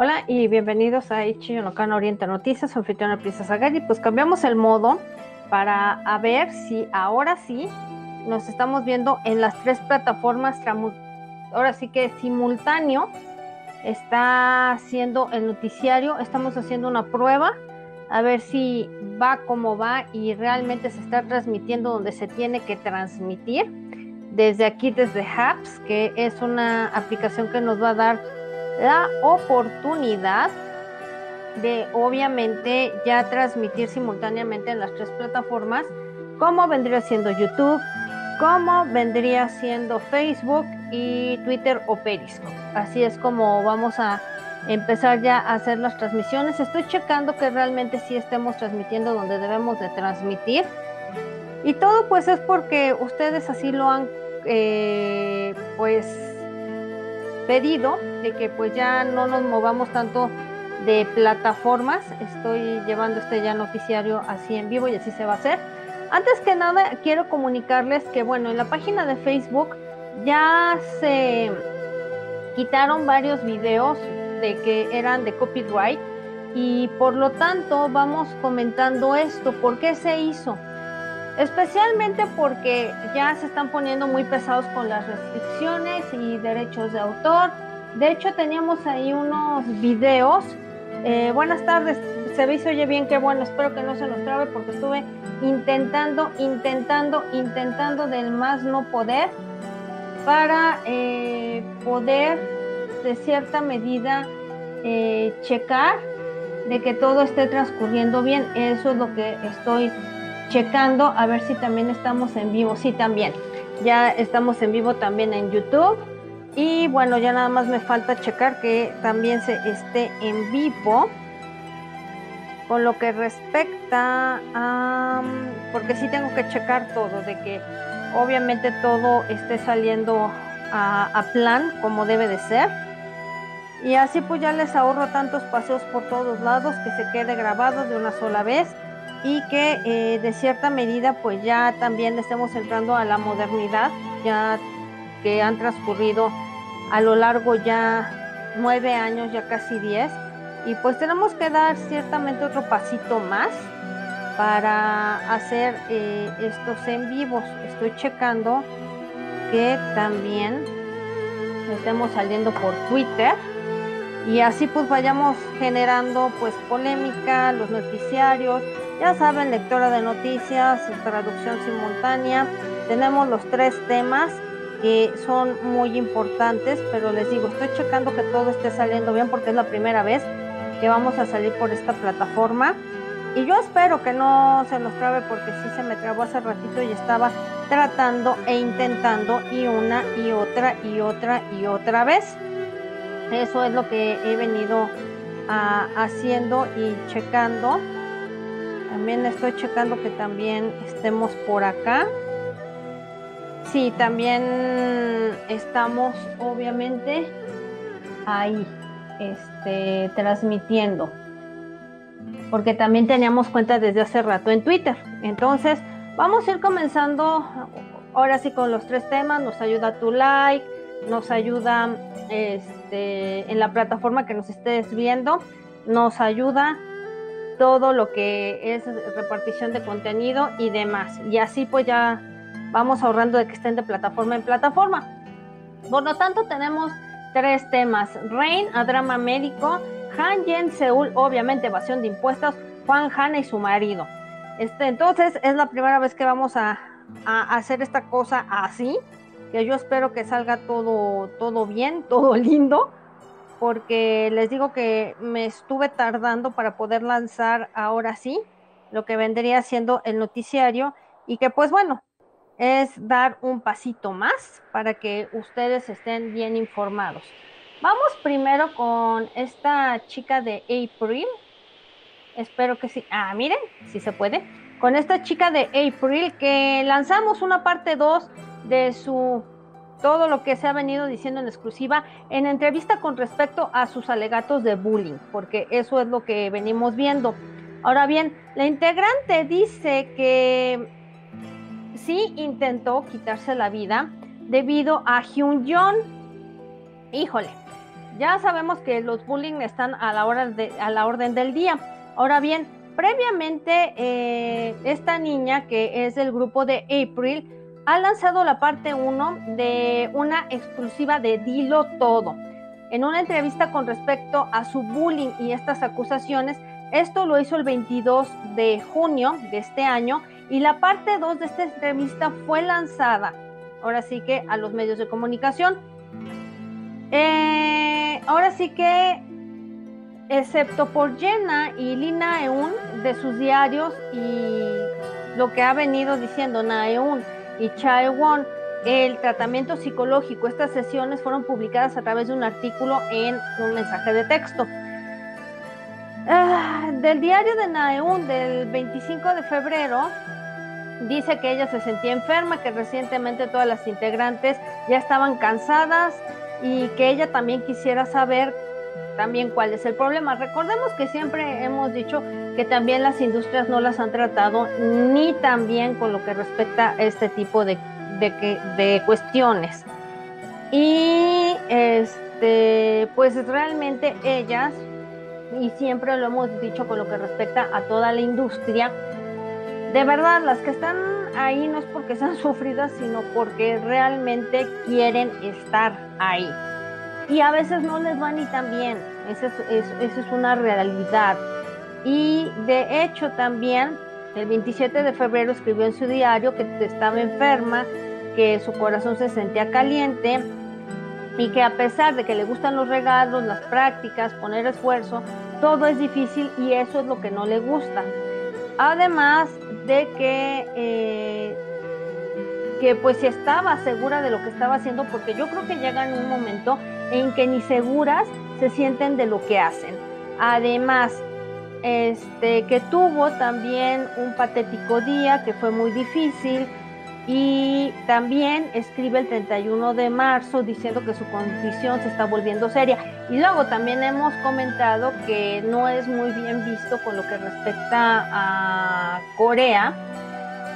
Hola y bienvenidos a Ichi Yonokana Oriente Noticias, su anfitriona Princesa Gary. Pues cambiamos el modo para a ver si ahora sí nos estamos viendo en las tres plataformas. Ahora sí que simultáneo está haciendo el noticiario. Estamos haciendo una prueba a ver si va como va y realmente se está transmitiendo donde se tiene que transmitir. Desde aquí, desde Hubs, que es una aplicación que nos va a dar la oportunidad de obviamente ya transmitir simultáneamente en las tres plataformas, como vendría siendo YouTube, como vendría siendo Facebook y Twitter o Periscope. Así es como vamos a empezar ya a hacer las transmisiones. Estoy checando que realmente sí estemos transmitiendo donde debemos de transmitir. Y todo pues es porque ustedes así lo han eh, pues pedido de que pues ya no nos movamos tanto de plataformas. Estoy llevando este ya noticiario así en vivo y así se va a hacer. Antes que nada, quiero comunicarles que, bueno, en la página de Facebook ya se quitaron varios videos de que eran de copyright y por lo tanto vamos comentando esto. ¿Por qué se hizo? Especialmente porque ya se están poniendo muy pesados con las restricciones y derechos de autor. De hecho, teníamos ahí unos videos. Eh, buenas tardes, se ve y oye bien, qué bueno, espero que no se nos trabe porque estuve intentando, intentando, intentando del más no poder para eh, poder de cierta medida eh, checar de que todo esté transcurriendo bien. Eso es lo que estoy checando a ver si también estamos en vivo. Sí, también. Ya estamos en vivo también en YouTube. Y bueno, ya nada más me falta checar que también se esté en vivo. Con lo que respecta a... Porque sí tengo que checar todo, de que obviamente todo esté saliendo a, a plan como debe de ser. Y así pues ya les ahorro tantos paseos por todos lados que se quede grabado de una sola vez y que eh, de cierta medida pues ya también estemos entrando a la modernidad, ya que han transcurrido a lo largo ya nueve años, ya casi diez, y pues tenemos que dar ciertamente otro pasito más para hacer eh, estos en vivos. Estoy checando que también estemos saliendo por Twitter y así pues vayamos generando pues polémica, los noticiarios, ya saben, lectora de noticias, traducción simultánea. Tenemos los tres temas que son muy importantes, pero les digo, estoy checando que todo esté saliendo bien porque es la primera vez que vamos a salir por esta plataforma. Y yo espero que no se nos trabe porque sí se me trabó hace ratito y estaba tratando e intentando y una y otra y otra y otra vez. Eso es lo que he venido ah, haciendo y checando. También estoy checando que también estemos por acá. Sí, también estamos obviamente ahí, este, transmitiendo. Porque también teníamos cuenta desde hace rato en Twitter. Entonces, vamos a ir comenzando ahora sí con los tres temas. Nos ayuda tu like, nos ayuda este, en la plataforma que nos estés viendo, nos ayuda todo lo que es repartición de contenido y demás. Y así pues ya vamos ahorrando de que estén de plataforma en plataforma. Por lo tanto, tenemos tres temas. Rain, a drama médico. Han Yen, Seúl, obviamente evasión de impuestos. Juan Hanna y su marido. Este, entonces, es la primera vez que vamos a, a hacer esta cosa así. Que yo espero que salga todo, todo bien, todo lindo. Porque les digo que me estuve tardando para poder lanzar ahora sí lo que vendría siendo el noticiario y que pues bueno, es dar un pasito más para que ustedes estén bien informados. Vamos primero con esta chica de April. Espero que sí. Ah, miren, si se puede. Con esta chica de April que lanzamos una parte 2 de su todo lo que se ha venido diciendo en exclusiva en entrevista con respecto a sus alegatos de bullying, porque eso es lo que venimos viendo. Ahora bien, la integrante dice que sí intentó quitarse la vida debido a Hyun Jong. Híjole, ya sabemos que los bullying están a la, hora a la orden del día. Ahora bien, previamente eh, esta niña que es del grupo de April ha lanzado la parte 1 de una exclusiva de Dilo Todo. En una entrevista con respecto a su bullying y estas acusaciones, esto lo hizo el 22 de junio de este año y la parte 2 de esta entrevista fue lanzada, ahora sí que a los medios de comunicación. Eh, ahora sí que, excepto por Jenna y Lina Eun de sus diarios y lo que ha venido diciendo Naeun y Chaewon, el tratamiento psicológico. Estas sesiones fueron publicadas a través de un artículo en un mensaje de texto. Ah, del diario de Naeun del 25 de febrero, dice que ella se sentía enferma, que recientemente todas las integrantes ya estaban cansadas y que ella también quisiera saber también cuál es el problema. Recordemos que siempre hemos dicho que también las industrias no las han tratado ni también con lo que respecta a este tipo de, de, cuestiones. Y este, pues realmente ellas, y siempre lo hemos dicho con lo que respecta a toda la industria, de verdad, las que están ahí no es porque sean sufridas, sino porque realmente quieren estar ahí y a veces no les va ni tan bien. Esa es, es una realidad. Y de hecho también el 27 de febrero escribió en su diario que estaba enferma, que su corazón se sentía caliente y que a pesar de que le gustan los regalos, las prácticas, poner esfuerzo, todo es difícil y eso es lo que no le gusta. Además de que eh, que pues si estaba segura de lo que estaba haciendo, porque yo creo que llegan un momento en que ni seguras se sienten de lo que hacen. Además, este, que tuvo también un patético día que fue muy difícil y también escribe el 31 de marzo diciendo que su condición se está volviendo seria. Y luego también hemos comentado que no es muy bien visto con lo que respecta a Corea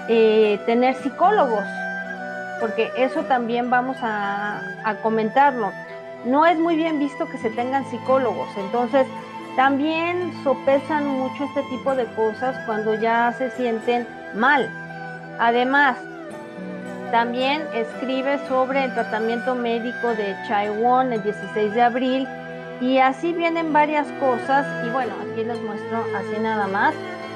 eh, tener psicólogos porque eso también vamos a, comentarlo. No es muy bien visto que se tengan psicólogos, entonces también sopesan mucho este tipo de cosas cuando ya se sienten mal. Además, también escribe sobre el tratamiento médico de Chaiwon el 16 de abril y así vienen varias cosas y bueno, aquí les muestro así nada más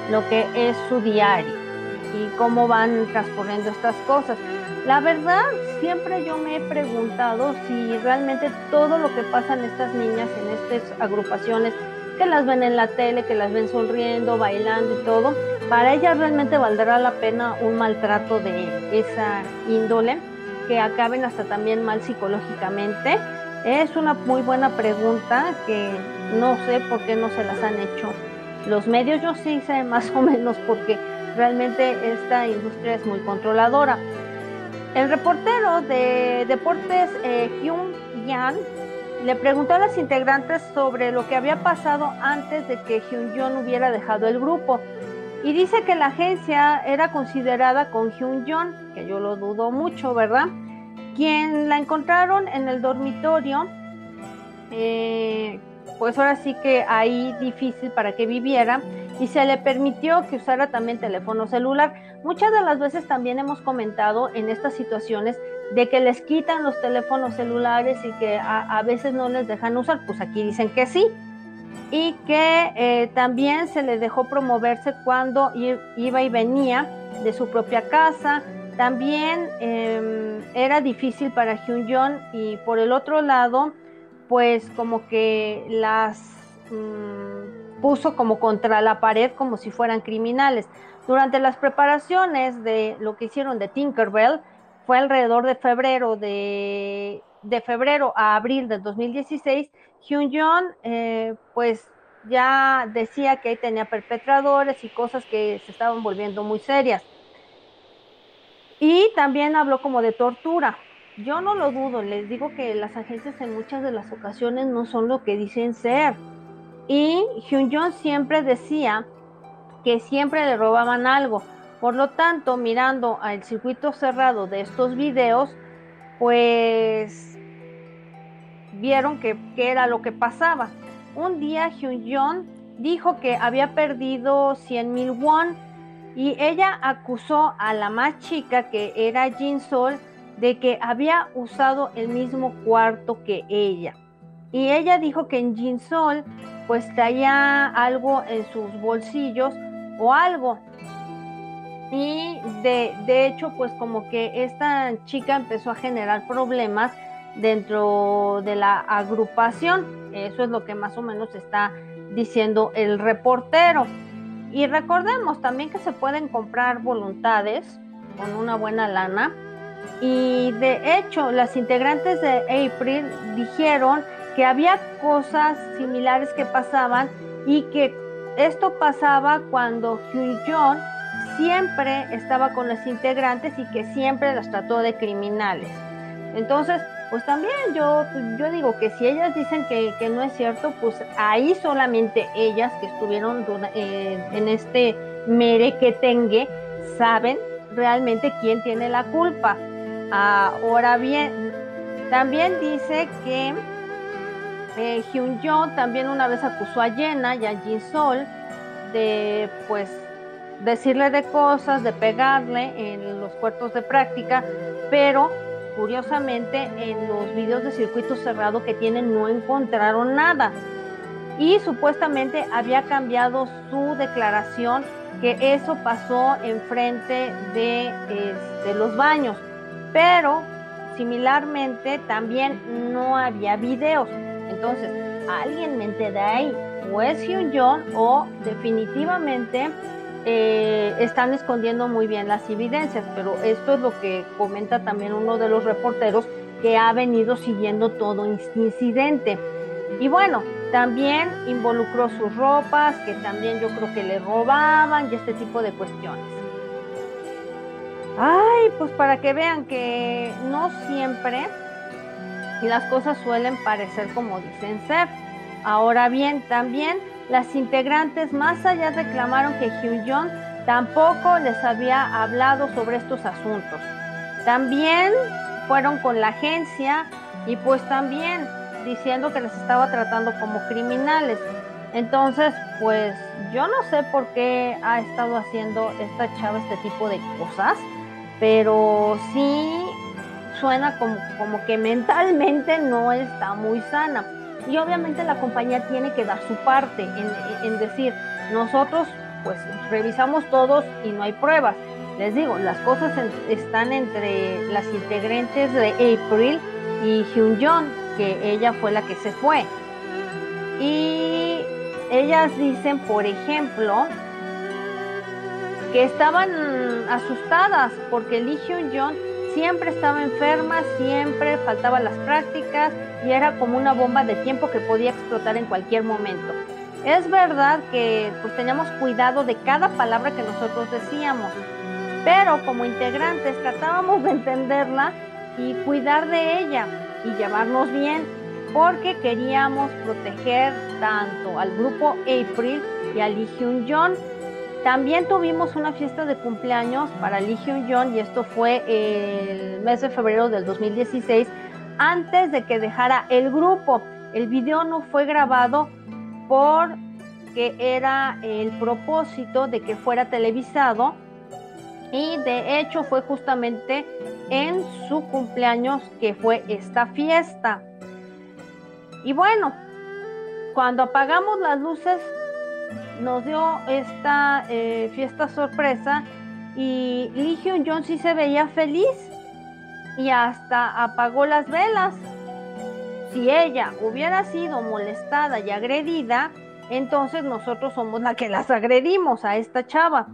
lo que es su diario y cómo van transcurriendo estas cosas. La verdad, siempre yo me he preguntado si realmente todo lo que pasa en estas niñas, en estas agrupaciones, que las ven en la tele, que las ven sonriendo, bailando y todo, para ellas realmente valdrá la pena un maltrato de esa índole, que acaben hasta también mal psicológicamente. Es una muy buena pregunta que no sé por qué no se las han hecho los medios. Yo sí sé más o menos porque realmente esta industria es muy controladora. El reportero de deportes eh, Hyun Yan le preguntó a las integrantes sobre lo que había pasado antes de que Hyun Jong hubiera dejado el grupo. Y dice que la agencia era considerada con Hyun Jong, que yo lo dudo mucho, ¿verdad? Quien la encontraron en el dormitorio, eh, pues ahora sí que ahí difícil para que viviera y se le permitió que usara también teléfono celular. Muchas de las veces también hemos comentado en estas situaciones de que les quitan los teléfonos celulares y que a, veces no les dejan usar, pues aquí dicen que sí. Y que eh, también se le dejó promoverse cuando iba y venía de su propia casa. También em, era difícil para Hyun Jong y por el otro lado, pues como que las mm, puso como contra la pared como si fueran criminales. Durante las preparaciones de lo que hicieron de Tinkerbell, fue alrededor de febrero de, de febrero a abril del 2016, Hyun Jong pues ya decía que tenía perpetradores y cosas que se estaban volviendo muy serias. Y también habló como de tortura. Yo no lo dudo, les digo que las agencias en muchas de las ocasiones no son lo que dicen ser. Y Hyun Jong siempre decía que siempre le robaban algo. Por lo tanto, mirando al circuito cerrado de estos videos, pues vieron que, era lo que pasaba. Un día Hyun Jong dijo que había perdido 100 mil won y ella acusó a la más chica, que era Jin Sol, de que había usado el mismo cuarto que ella. Y ella dijo que en Jin Sol pues traía algo en sus bolsillos o algo. Y de, de hecho pues como que esta chica empezó a generar problemas dentro de la agrupación. Eso es lo que más o menos está diciendo el reportero. Y recordemos también que se pueden comprar voluntades con una buena lana. Y de hecho, las integrantes de April dijeron que había cosas similares que pasaban y que esto pasaba cuando Hyun siempre estaba con las integrantes y que siempre las trató de criminales. Entonces, pues también yo, yo digo que si ellas dicen que, no es cierto, pues ahí solamente ellas que estuvieron eh, en este merequetengue saben realmente quién tiene la culpa. Ahora bien, también dice que eh, Hyun Jo también una vez acusó a Jenna y a Jin Sol de pues decirle de cosas, de pegarle en los puertos de práctica, pero curiosamente en los videos de circuito cerrado que tienen no encontraron nada. Y supuestamente había cambiado su declaración que eso pasó enfrente de, de este, los baños. Pero similarmente también no había videos. Entonces, alguien mente de ahí, o es Hyun Jong o definitivamente eh, están escondiendo muy bien las evidencias, pero esto es lo que comenta también uno de los reporteros que ha venido siguiendo todo incidente. Y bueno, también involucró sus ropas, que también yo creo que le robaban y este tipo de cuestiones. Ay, pues para que vean que no siempre las cosas suelen parecer como dicen ser. Ahora bien, también las integrantes más allá reclamaron que Hyun tampoco les había hablado sobre estos asuntos. También fueron con la agencia y pues también diciendo que les estaba tratando como criminales. Entonces, pues yo no sé por qué ha estado haciendo esta chava este tipo de cosas, pero sí suena como, como que mentalmente no está muy sana. Y obviamente la compañía tiene que dar su parte en, decir, nosotros pues revisamos todos y no hay pruebas. Les digo, las cosas están entre las integrantes de April y Hyun Jong, que ella fue la que se fue. Y ellas dicen, por ejemplo, que estaban asustadas porque Lee Hyun Jong siempre estaba enferma, siempre faltaban las prácticas y era como una bomba de tiempo que podía explotar en cualquier momento. Es verdad que pues teníamos cuidado de cada palabra que nosotros decíamos, pero como integrantes tratábamos de entenderla y cuidar de ella y llevarnos bien porque queríamos proteger tanto al grupo April y a Lee Hyun Jong también tuvimos una fiesta de cumpleaños para Lee Hyun Jong y esto fue el mes de febrero del 2016, antes de que dejara el grupo. El video no fue grabado porque era el propósito de que fuera televisado y de hecho fue justamente en su cumpleaños que fue esta fiesta. Y bueno, cuando apagamos las luces nos dio esta eh, fiesta sorpresa y Lee Hyun Jong sí se veía feliz y hasta apagó las velas. si ella hubiera sido molestada y agredida, entonces nosotros somos la que las agredimos a esta chava.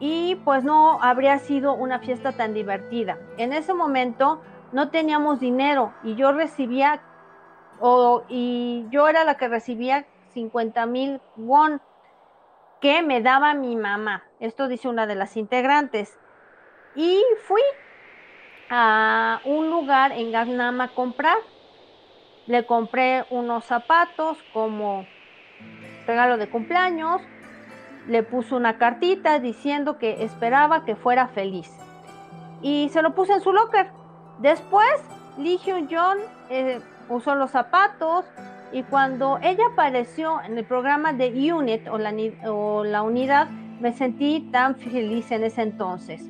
Y pues no habría sido una fiesta tan divertida. En ese momento no teníamos dinero y yo recibía, o, y yo era la que recibía 50 mil won que me daba mi mamá. Esto dice una de las integrantes. Y fui a un lugar en Gangnam a comprar. Le compré unos zapatos como regalo de cumpleaños. Le puse una cartita diciendo que esperaba que fuera feliz. Y se lo puse en su locker. Después, Lee Hyun Jong eh, usó los zapatos, y cuando ella apareció en el programa de Unit o la, unidad, me sentí tan feliz en ese entonces.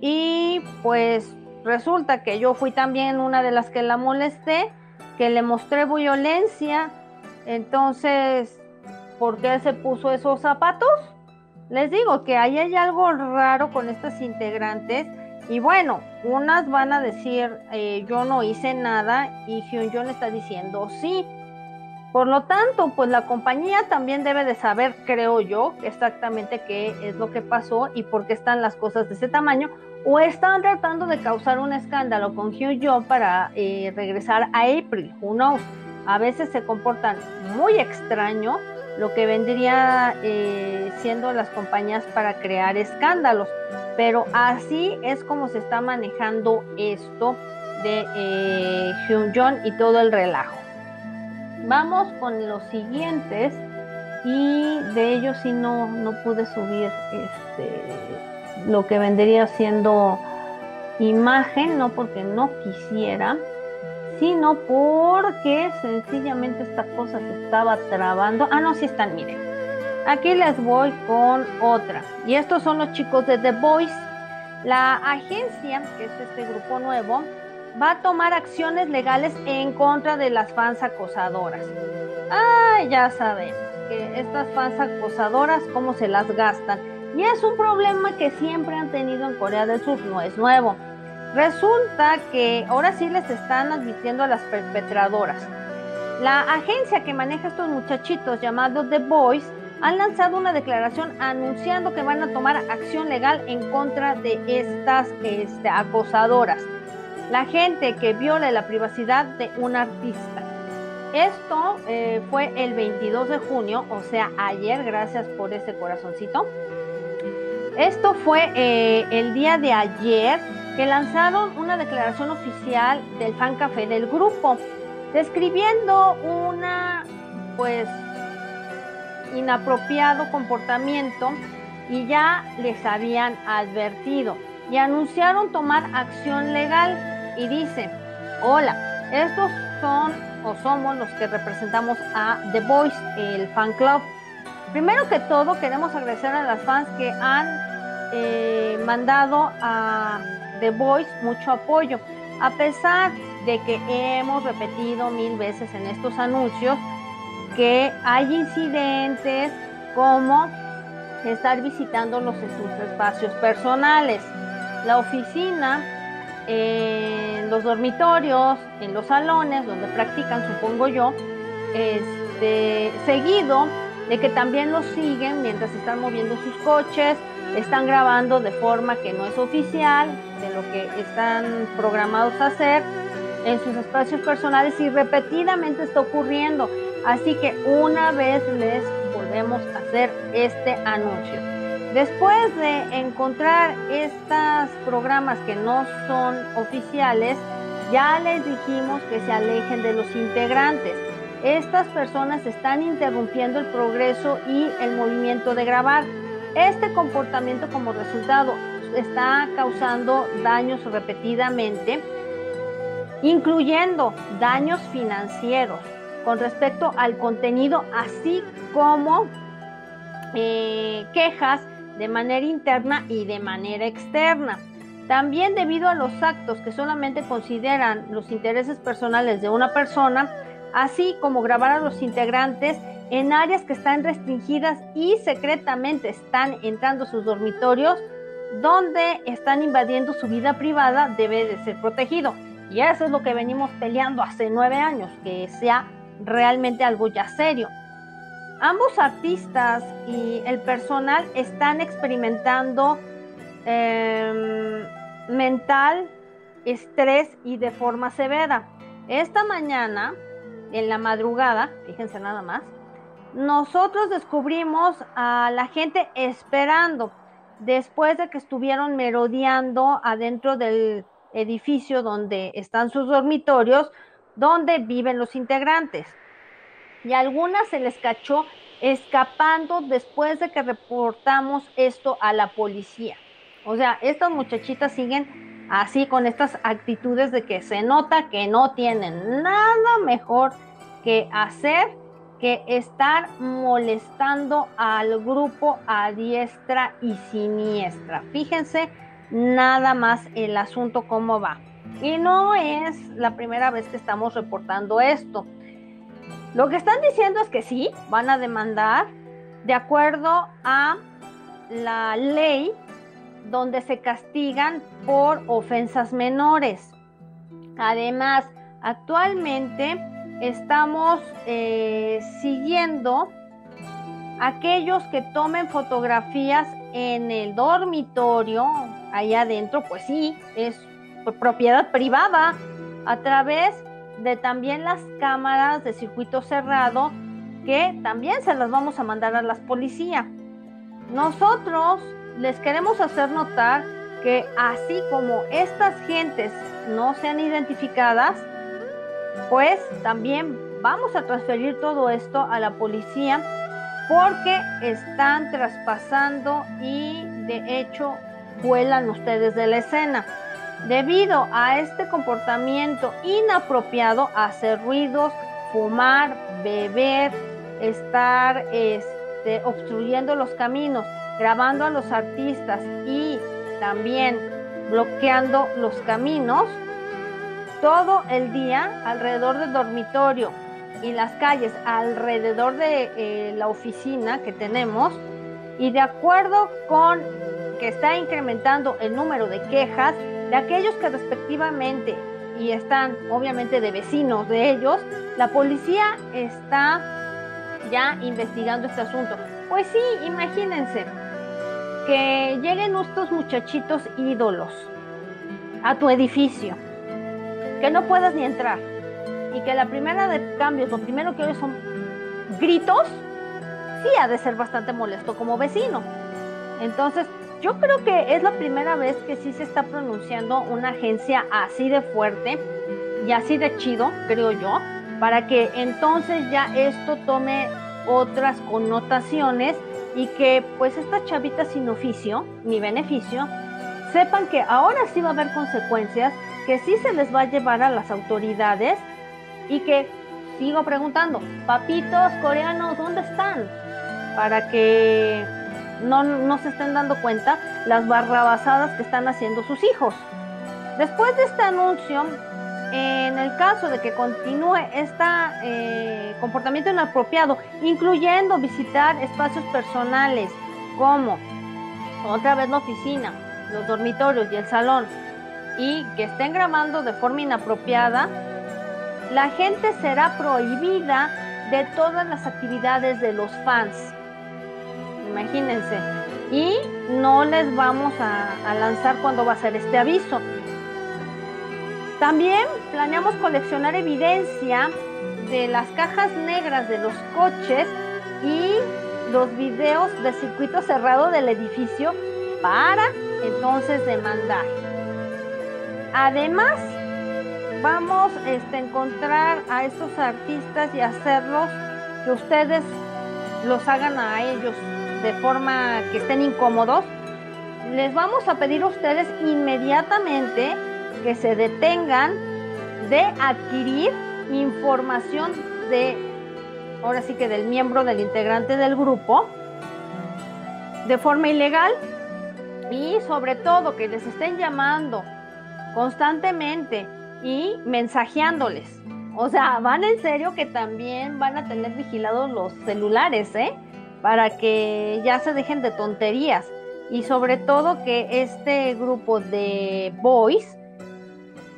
Y pues resulta que yo fui también una de las que la molesté, que le mostré violencia. Entonces, ¿por qué se puso esos zapatos? Les digo que ahí hay algo raro con estas integrantes. Y bueno, unas van a decir, eh, yo no hice nada, y Hyun está diciendo sí. Por lo tanto, pues la compañía también debe de saber, creo yo, exactamente qué es lo que pasó y por qué están las cosas de ese tamaño, o están tratando de causar un escándalo con Hugh John para eh, regresar a April, who knows. A veces se comportan muy extraño, lo que vendría eh, siendo las compañías para crear escándalos. Pero así es como se está manejando esto de eh, Hyun y todo el relajo. Vamos con los siguientes y de ellos sí no, no pude subir este, lo que vendría siendo imagen, no porque no quisiera, sino porque sencillamente esta cosa se estaba trabando. Ah, no, sí están, miren. Aquí les voy con otra. Y estos son los chicos de The Voice. La agencia, que es este grupo nuevo, va a tomar acciones legales en contra de las fans acosadoras. Ah, ya sabemos que estas fans acosadoras, cómo se las gastan. Y es un problema que siempre han tenido en Corea del Sur, no es nuevo. Resulta que ahora sí les están advirtiendo a las perpetradoras. La agencia que maneja estos muchachitos llamados The Boys han lanzado una declaración anunciando que van a tomar acción legal en contra de estas este, acosadoras la gente que viole la privacidad de un artista. Esto eh, fue el 22 de junio, o sea, ayer, gracias por ese corazoncito. Esto fue eh, el día de ayer que lanzaron una declaración oficial del fan café del grupo, describiendo una, pues, inapropiado comportamiento y ya les habían advertido y anunciaron tomar acción legal y dice, hola, estos son o somos los que representamos a The Voice, el fan club. Primero que todo, queremos agradecer a las fans que han eh, mandado a The Voice mucho apoyo, a pesar de que hemos repetido mil veces en estos anuncios que hay incidentes como estar visitándolos en sus espacios personales. La oficina en los dormitorios, en los salones donde practican, supongo yo, este, seguido de que también los siguen mientras están moviendo sus coches, están grabando de forma que no es oficial de lo que están programados a hacer en sus espacios personales y repetidamente está ocurriendo. Así que una vez les volvemos a hacer este anuncio. Después de encontrar estos programas que no son oficiales, ya les dijimos que se alejen de los integrantes. Estas personas están interrumpiendo el progreso y el movimiento de grabar. Este comportamiento como resultado está causando daños repetidamente, incluyendo daños financieros con respecto al contenido, así como eh, quejas de manera interna y de manera externa. También debido a los actos que solamente consideran los intereses personales de una persona, así como grabar a los integrantes en áreas que están restringidas y secretamente están entrando a sus dormitorios, donde están invadiendo su vida privada, debe de ser protegido. Y eso es lo que venimos peleando hace nueve años, que sea realmente algo ya serio. Ambos artistas y el personal están experimentando em, mental, estrés y de forma severa. Esta mañana, en la madrugada, fíjense nada más, nosotros descubrimos a la gente esperando después de que estuvieron merodeando adentro del edificio donde están sus dormitorios, donde viven los integrantes. Y a algunas se les cachó escapando después de que reportamos esto a la policía. O sea, estas muchachitas siguen así con estas actitudes de que se nota que no tienen nada mejor que hacer que estar molestando al grupo a diestra y siniestra. Fíjense nada más el asunto cómo va. Y no es la primera vez que estamos reportando esto. Lo que están diciendo es que sí, van a demandar de acuerdo a la ley donde se castigan por ofensas menores. Además, actualmente estamos eh, siguiendo aquellos que tomen fotografías en el dormitorio, allá adentro, pues sí, es propiedad privada, a través de también las cámaras de circuito cerrado, que también se las vamos a mandar a las policías. Nosotros les queremos hacer notar que así como estas gentes no sean identificadas, pues también vamos a transferir todo esto a la policía porque están traspasando y de hecho vuelan ustedes de la escena. Debido a este comportamiento inapropiado, hacer ruidos, fumar, beber, estar este, obstruyendo los caminos, grabando a los artistas y también bloqueando los caminos, todo el día alrededor del dormitorio y las calles alrededor de eh, la oficina que tenemos y de acuerdo con que está incrementando el número de quejas de aquellos que respectivamente y están obviamente de vecinos de ellos, la policía está ya investigando este asunto. Pues sí, imagínense que lleguen estos muchachitos ídolos a tu edificio que no puedas ni entrar y que la primera de cambios, lo primero que oyes son gritos, sí de ser bastante molesto como vecino. Entonces, yo creo que es la primera vez que sí se está pronunciando una agencia así de fuerte y así de chido, creo yo, para que entonces ya esto tome otras connotaciones y que pues estas chavitas sin oficio ni beneficio sepan que ahora sí va a haber consecuencias que sí se les va a llevar a las autoridades y que sigo preguntando, papitos coreanos, ¿dónde están? Para que no, se estén dando cuenta las barrabasadas que están haciendo sus hijos. Después de este anuncio, en el caso de que continúe este comportamiento inapropiado, incluyendo visitar espacios personales como otra vez la oficina, los dormitorios y el salón, y que estén grabando de forma inapropiada, la gente será prohibida de todas las actividades de los fans. Imagínense. Y no les vamos a, lanzar cuando va a ser este aviso. También planeamos coleccionar evidencia de las cajas negras de los coches y los videos de circuito cerrado del edificio para entonces demandar. Además, vamos este, a encontrar a estos artistas y hacerlos que ustedes los hagan a ellos de forma que estén incómodos. Les vamos a pedir a ustedes inmediatamente que se detengan de adquirir información de, ahora sí que del miembro, del integrante del grupo, de forma ilegal y sobre todo que les estén llamando constantemente y mensajeándoles. O sea, van en serio que también van a tener vigilados los celulares, ¿eh? Para que ya se dejen de tonterías. Y sobre todo que este grupo de boys,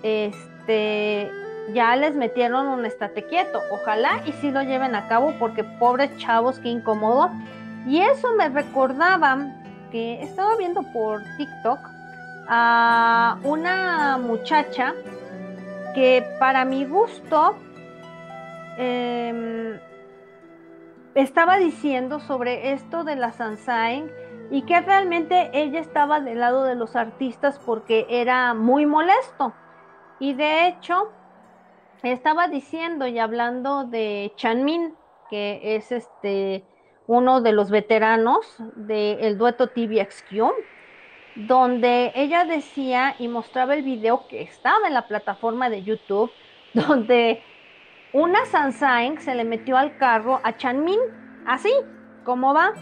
este, ya les metieron un estate quieto. Ojalá y sí lo lleven a cabo porque pobres chavos, qué incómodo. Y eso me recordaba que estaba viendo por TikTok a una muchacha que para mi gusto em, estaba diciendo sobre esto de la Sansain y que realmente ella estaba del lado de los artistas porque era muy molesto. Y de hecho, estaba diciendo y hablando de Chanmin, que es este uno de los veteranos del dueto TVXQ, donde ella decía y mostraba el video que estaba en la plataforma de YouTube, donde una Sansaeng se le metió al carro a Chanmin, así como va.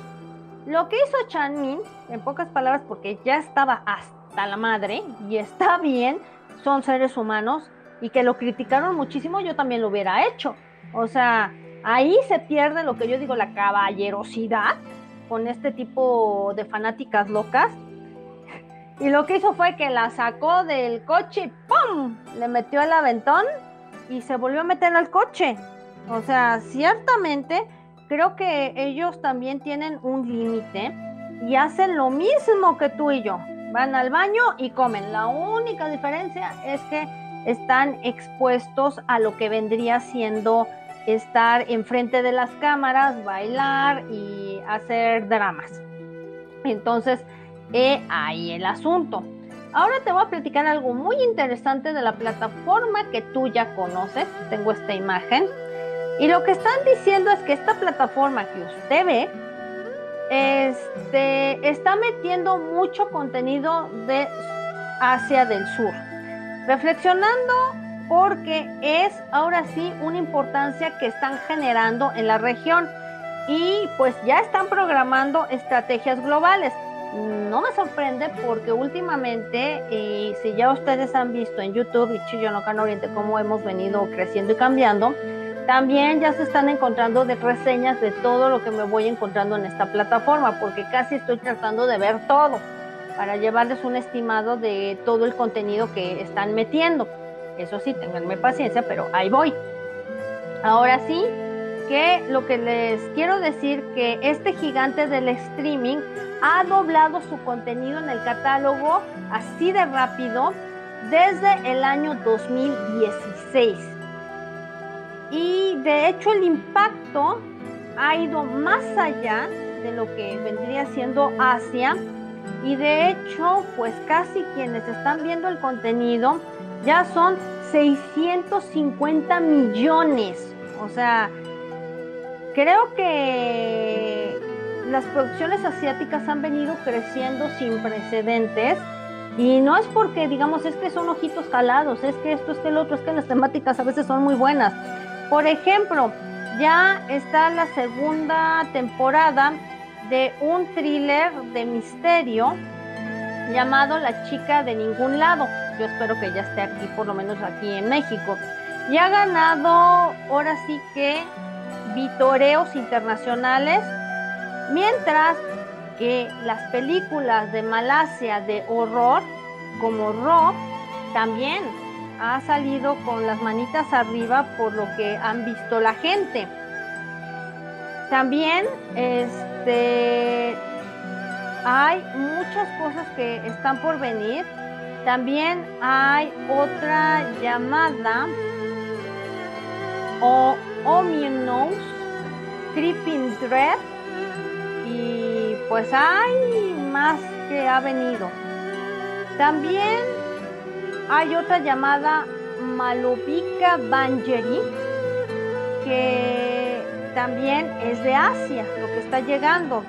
Lo que hizo Chanmin, en pocas palabras, porque ya estaba hasta la madre y está bien, son seres humanos y que lo criticaron muchísimo, yo también lo hubiera hecho. O sea, ahí se pierde lo que yo digo, la caballerosidad con este tipo de fanáticas locas. Y lo que hizo fue que la sacó del coche y ¡pum! Le metió el aventón y se volvió a meter al coche. O sea, ciertamente creo que ellos también tienen un límite y hacen lo mismo que tú y yo. Van al baño y comen. La única diferencia es que están expuestos a lo que vendría siendo estar enfrente de las cámaras, bailar y hacer dramas. Entonces, he ahí el asunto. Ahora te voy a platicar algo muy interesante de la plataforma que tú ya conoces. Tengo esta imagen. Y lo que están diciendo es que esta plataforma que usted ve este, está metiendo mucho contenido de Asia del Sur. Reflexionando porque es ahora sí una importancia que están generando en la región y pues ya están programando estrategias globales. No me sorprende porque últimamente, y si ya ustedes han visto en YouTube y Chillo no Oriente cómo hemos venido creciendo y cambiando, también ya se están encontrando de reseñas de todo lo que me voy encontrando en esta plataforma, porque casi estoy tratando de ver todo para llevarles un estimado de todo el contenido que están metiendo. Eso sí, tenganme paciencia, pero ahí voy. Ahora sí, que lo que les quiero decir que este gigante del streaming ha doblado su contenido en el catálogo así de rápido desde el año 2016 y de hecho el impacto ha ido más allá de lo que vendría siendo Asia y de hecho pues casi quienes están viendo el contenido ya son 650 millones. O sea, creo que las producciones asiáticas han venido creciendo sin precedentes y no es porque digamos es que son ojitos jalados, es que esto, es que el otro, es que las temáticas a veces son muy buenas. Por ejemplo, ya está la segunda temporada de un thriller de misterio llamado La chica de ningún lado. Yo espero que ya esté aquí, por lo menos aquí en México. Y ha ganado ahora sí que vitoreos internacionales, mientras que las películas de Malasia de horror, como Raw, también ha salido con las manitas arriba por lo que han visto la gente. También este, hay muchas cosas que están por venir. También hay otra llamada o Nose Creeping Dread y pues hay más que ha venido. También hay otra llamada Malovika Banjeri, que también es de Asia, lo que está llegando.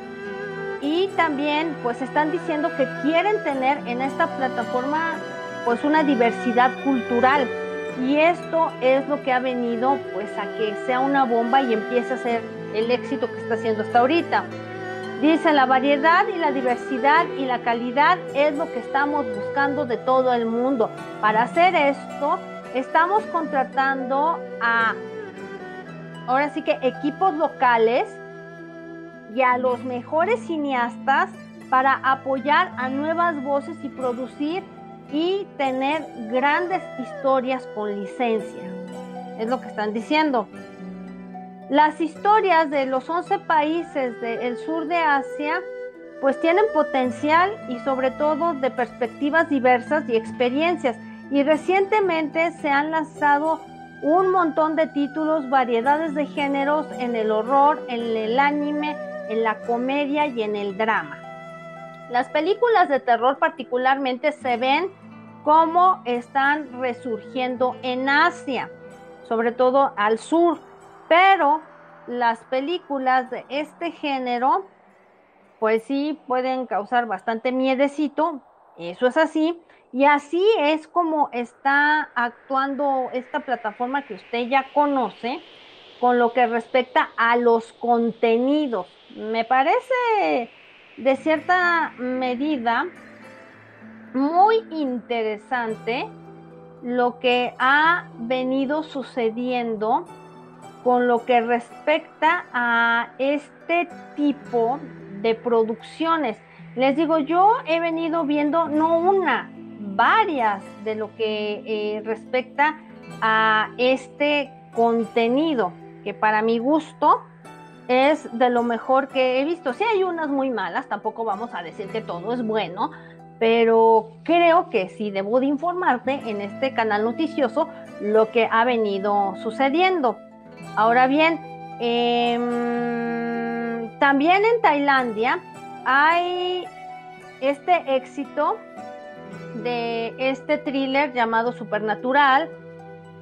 Y también pues están diciendo que quieren tener en esta plataforma pues una diversidad cultural. Y esto es lo que ha venido pues a que sea una bomba y empiece a ser el éxito que está haciendo hasta ahorita. Dice, la variedad y la diversidad y la calidad es lo que estamos buscando de todo el mundo. Para hacer esto, estamos contratando a, ahora sí que equipos locales y a los mejores cineastas para apoyar a nuevas voces y producir y tener grandes historias con licencia. Es lo que están diciendo. Las historias de los 11 países del sur de Asia pues tienen potencial y sobre todo de perspectivas diversas y experiencias. Y recientemente se han lanzado un montón de títulos, variedades de géneros en el horror, en el anime, en la comedia y en el drama. Las películas de terror particularmente se ven como están resurgiendo en Asia, sobre todo al sur, pero las películas de este género pues sí pueden causar bastante miedecito, eso es así, y así es como está actuando esta plataforma que usted ya conoce con lo que respecta a los contenidos. Me parece de cierta medida muy interesante lo que ha venido sucediendo con lo que respecta a este tipo de producciones. Les digo, yo he venido viendo no una, varias de lo que eh, respecta a este contenido, que para mi gusto es de lo mejor que he visto. Si hay unas muy malas, tampoco vamos a decir que todo es bueno, pero creo que sí debo de informarte en este canal noticioso lo que ha venido sucediendo. Ahora bien, em, también en Tailandia hay este éxito de este thriller llamado Supernatural,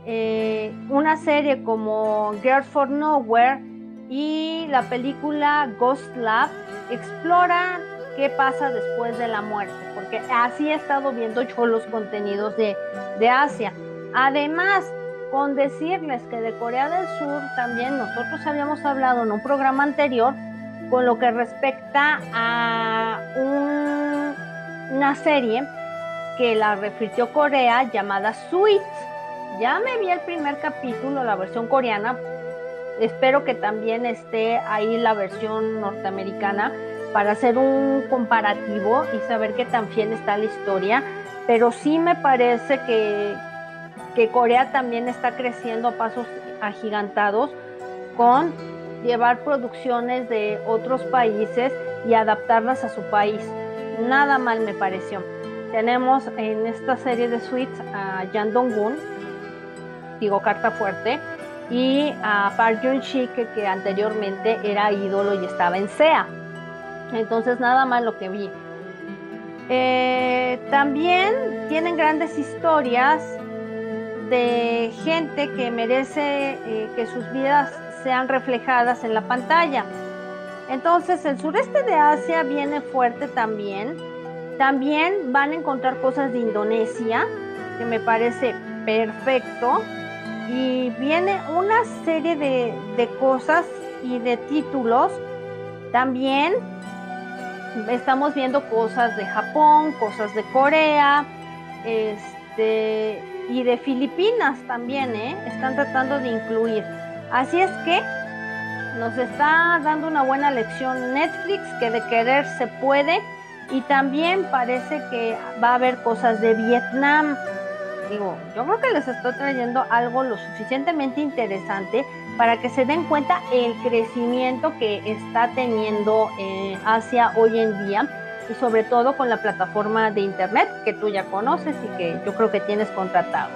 eh, una serie como Girls for Nowhere y la película Ghost Lab exploran qué pasa después de la muerte, porque así he estado viendo yo los contenidos de, de Asia. Además, con decirles que de Corea del Sur también nosotros habíamos hablado en un programa anterior con lo que respecta a una serie que la refirió Corea llamada Sweet. Ya me vi el primer capítulo, la versión coreana. Espero que también esté ahí la versión norteamericana para hacer un comparativo y saber qué tan fiel está la historia. Pero sí me parece que, que Corea también está creciendo a pasos agigantados con llevar producciones de otros países y adaptarlas a su país. Nada mal me pareció. Tenemos en esta serie de suites a Jan Dong-gun, digo carta fuerte, y a Park Jun-shik que anteriormente era ídolo y estaba en SEA. Entonces nada mal lo que vi. Eh, también tienen grandes historias de gente que merece eh, que sus vidas sean reflejadas en la pantalla. Entonces el sureste de Asia viene fuerte también. También van a encontrar cosas de Indonesia, que me parece perfecto. Y viene una serie de, de cosas y de títulos. También estamos viendo cosas de Japón, cosas de Corea, este, y de Filipinas también, ¿eh? Están tratando de incluir. Así es que nos está dando una buena lección Netflix que de querer se puede y también parece que va a haber cosas de Vietnam. Digo, yo creo que les estoy trayendo algo lo suficientemente interesante para que se den cuenta el crecimiento que está teniendo eh, Asia hoy en día y sobre todo con la plataforma de internet que tú ya conoces y que yo creo que tienes contratado.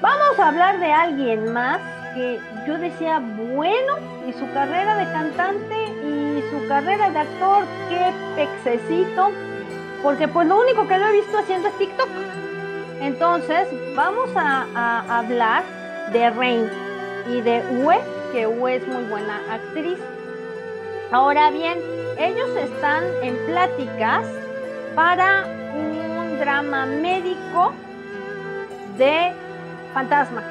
Vamos a hablar de alguien más que yo decía, bueno, y su carrera de cantante y su carrera de actor, qué pexecito, porque pues lo único que lo he visto haciendo es TikTok. Entonces, vamos a, hablar de Rain y de Ue, que Ue es muy buena actriz. Ahora bien, ellos están en pláticas para un drama médico de fantasma.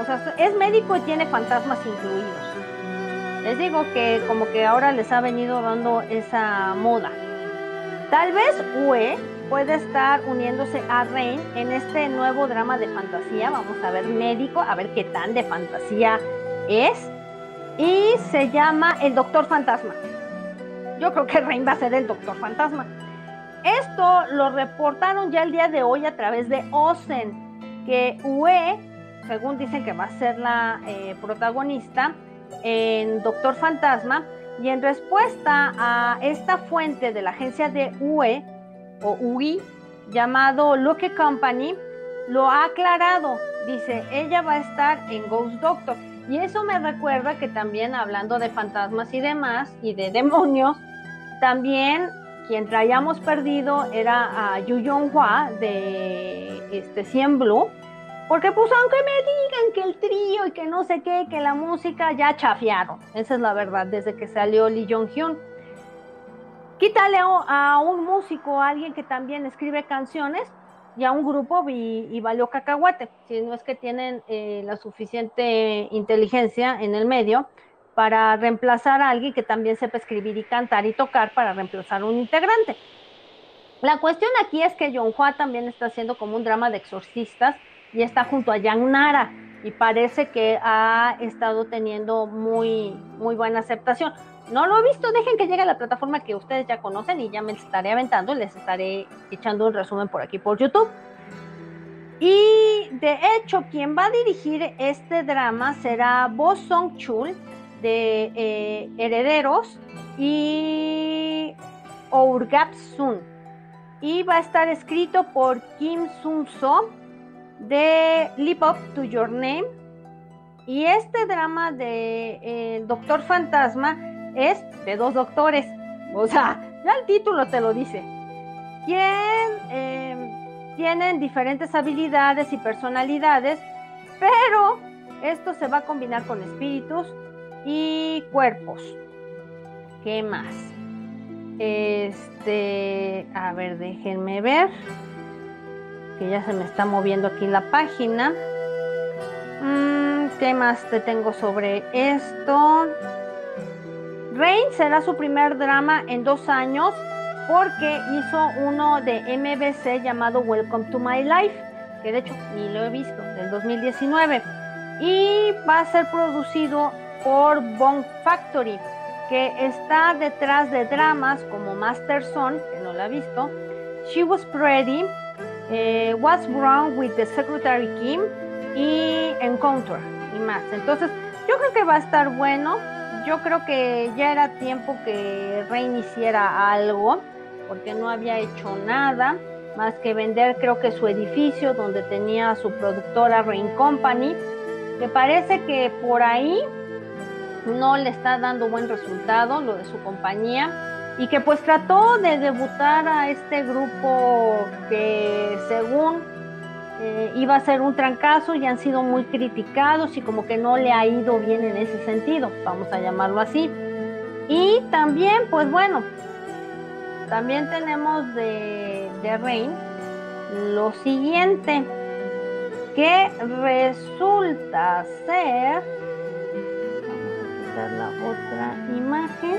O sea, es médico y tiene fantasmas incluidos. Les digo que como que ahora les ha venido dando esa moda. Tal vez Ue puede estar uniéndose a Rain en este nuevo drama de fantasía. Vamos a ver médico, a ver qué tan de fantasía es. Y se llama El Doctor Fantasma. Yo creo que Rain va a ser el Doctor Fantasma. Esto lo reportaron ya el día de hoy a través de Ozen, que UE, según dicen que va a ser la eh, protagonista en Doctor Fantasma, y en respuesta a esta fuente de la agencia de UE o UI, llamado Luke Company, lo ha aclarado. Dice, ella va a estar en Ghost Doctor. Y eso me recuerda que también hablando de fantasmas y demás, y de demonios, también quien traíamos perdido era a Yu Hua de este, Cien Blue, porque pues aunque me digan que el trío y que no sé qué, que la música ya chafiaron, esa es la verdad, desde que salió Lee Jong Hyun. Quítale a un músico, a alguien que también escribe canciones, y a un grupo y, valió cacahuate, si no es que tienen eh, la suficiente inteligencia en el medio para reemplazar a alguien que también sepa escribir y cantar y tocar para reemplazar a un integrante. La cuestión aquí es que John Hua también está haciendo como un drama de exorcistas y está junto a Yang Nara y parece que ha estado teniendo muy, muy buena aceptación. No lo he visto, dejen que llegue a la plataforma que ustedes ya conocen y ya me estaré aventando, les estaré echando un resumen por aquí por YouTube. Y de hecho, quien va a dirigir este drama será Bo Song Chul, de eh, Herederos y Ourgap Sun. Y va a estar escrito por Kim Sun So de Live Up to Your Name. Y este drama de eh, Doctor Fantasma es de dos doctores. O sea, ya el título te lo dice. Quien em, tienen diferentes habilidades y personalidades, pero esto se va a combinar con espíritus y cuerpos. ¿Qué más? Este, a ver, déjenme ver. Que ya se me está moviendo aquí la página. Mm, ¿Qué más te tengo sobre esto? Rain será su primer drama en dos años porque hizo uno de MBC llamado Welcome to My Life, que de hecho ni lo he visto, del 2019. Y va a ser producido por Bone Factory, que está detrás de dramas como Master Son, que no la he visto, She Was Pretty, eh, What's Wrong with the Secretary Kim y Encounter y más. Entonces, yo creo que va a estar bueno. Yo creo que ya era tiempo que reiniciara algo, porque no había hecho nada más que vender, creo que su edificio donde tenía su productora Rain Company, que parece que por ahí no le está dando buen resultado lo de su compañía y que pues trató de debutar a este grupo que según eh, iba a ser un trancazo y han sido muy criticados y como que no le ha ido bien en ese sentido, vamos a llamarlo así. Y también, pues bueno, también tenemos de, de lo siguiente, que resulta ser la otra imagen.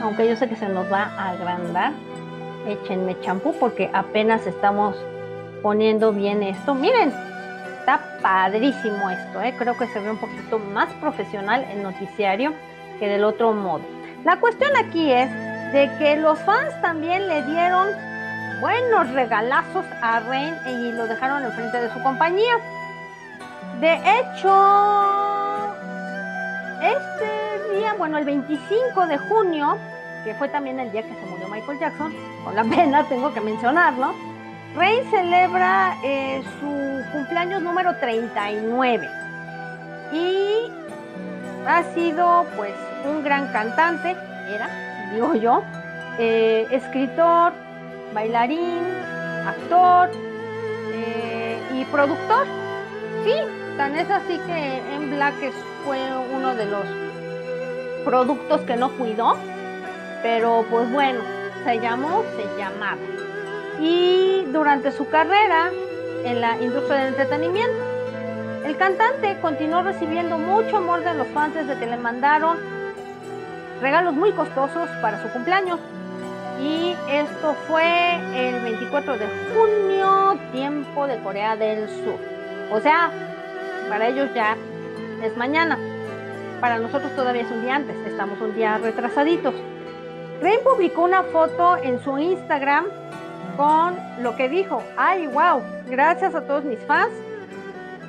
Aunque yo sé que se nos va a agrandar. Échenme champú porque apenas estamos poniendo bien esto. Miren, está padrísimo esto. ¿eh? Creo que se ve un poquito más profesional el noticiario que del otro modo. La cuestión aquí es de que los fans también le dieron buenos regalazos a Rain y lo dejaron enfrente de su compañía. De hecho, este día, bueno, el 25 de junio, que fue también el día que se murió Michael Jackson, con la pena tengo que mencionarlo, Rey celebra eh, su cumpleaños número 39 y ha sido pues un gran cantante, era, digo yo, eh, escritor, bailarín, actor eh, y productor. Sí, tan es así que en Black fue uno de los productos que no cuidó, pero pues bueno, se llamó, se llamaba. Y durante su carrera en la industria del entretenimiento, el cantante continuó recibiendo mucho amor de los fans desde que le mandaron regalos muy costosos para su cumpleaños. Y esto fue el 24 de junio, tiempo de Corea del Sur. O sea, para ellos ya es mañana. Para nosotros todavía es un día antes, estamos un día retrasaditos. Rain publicó una foto en su Instagram con lo que dijo. Ay, wow, gracias a todos mis fans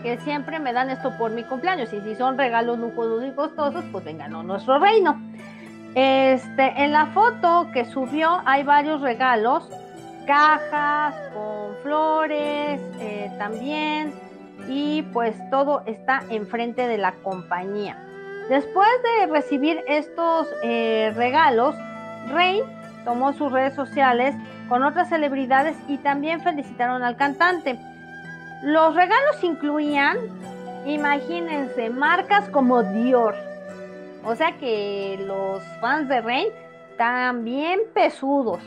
que siempre me dan esto por mi cumpleaños. Y si son regalos lujosos y costosos, pues vengan a nuestro reino. Este, en la foto que subió hay varios regalos, cajas con flores eh, también, y pues todo está enfrente de la compañía. Después de recibir estos eh, regalos, Rey tomó sus redes sociales con otras celebridades y también felicitaron al cantante. Los regalos incluían, imagínense, marcas como Dior. O sea que los fans de Rey también pesudos.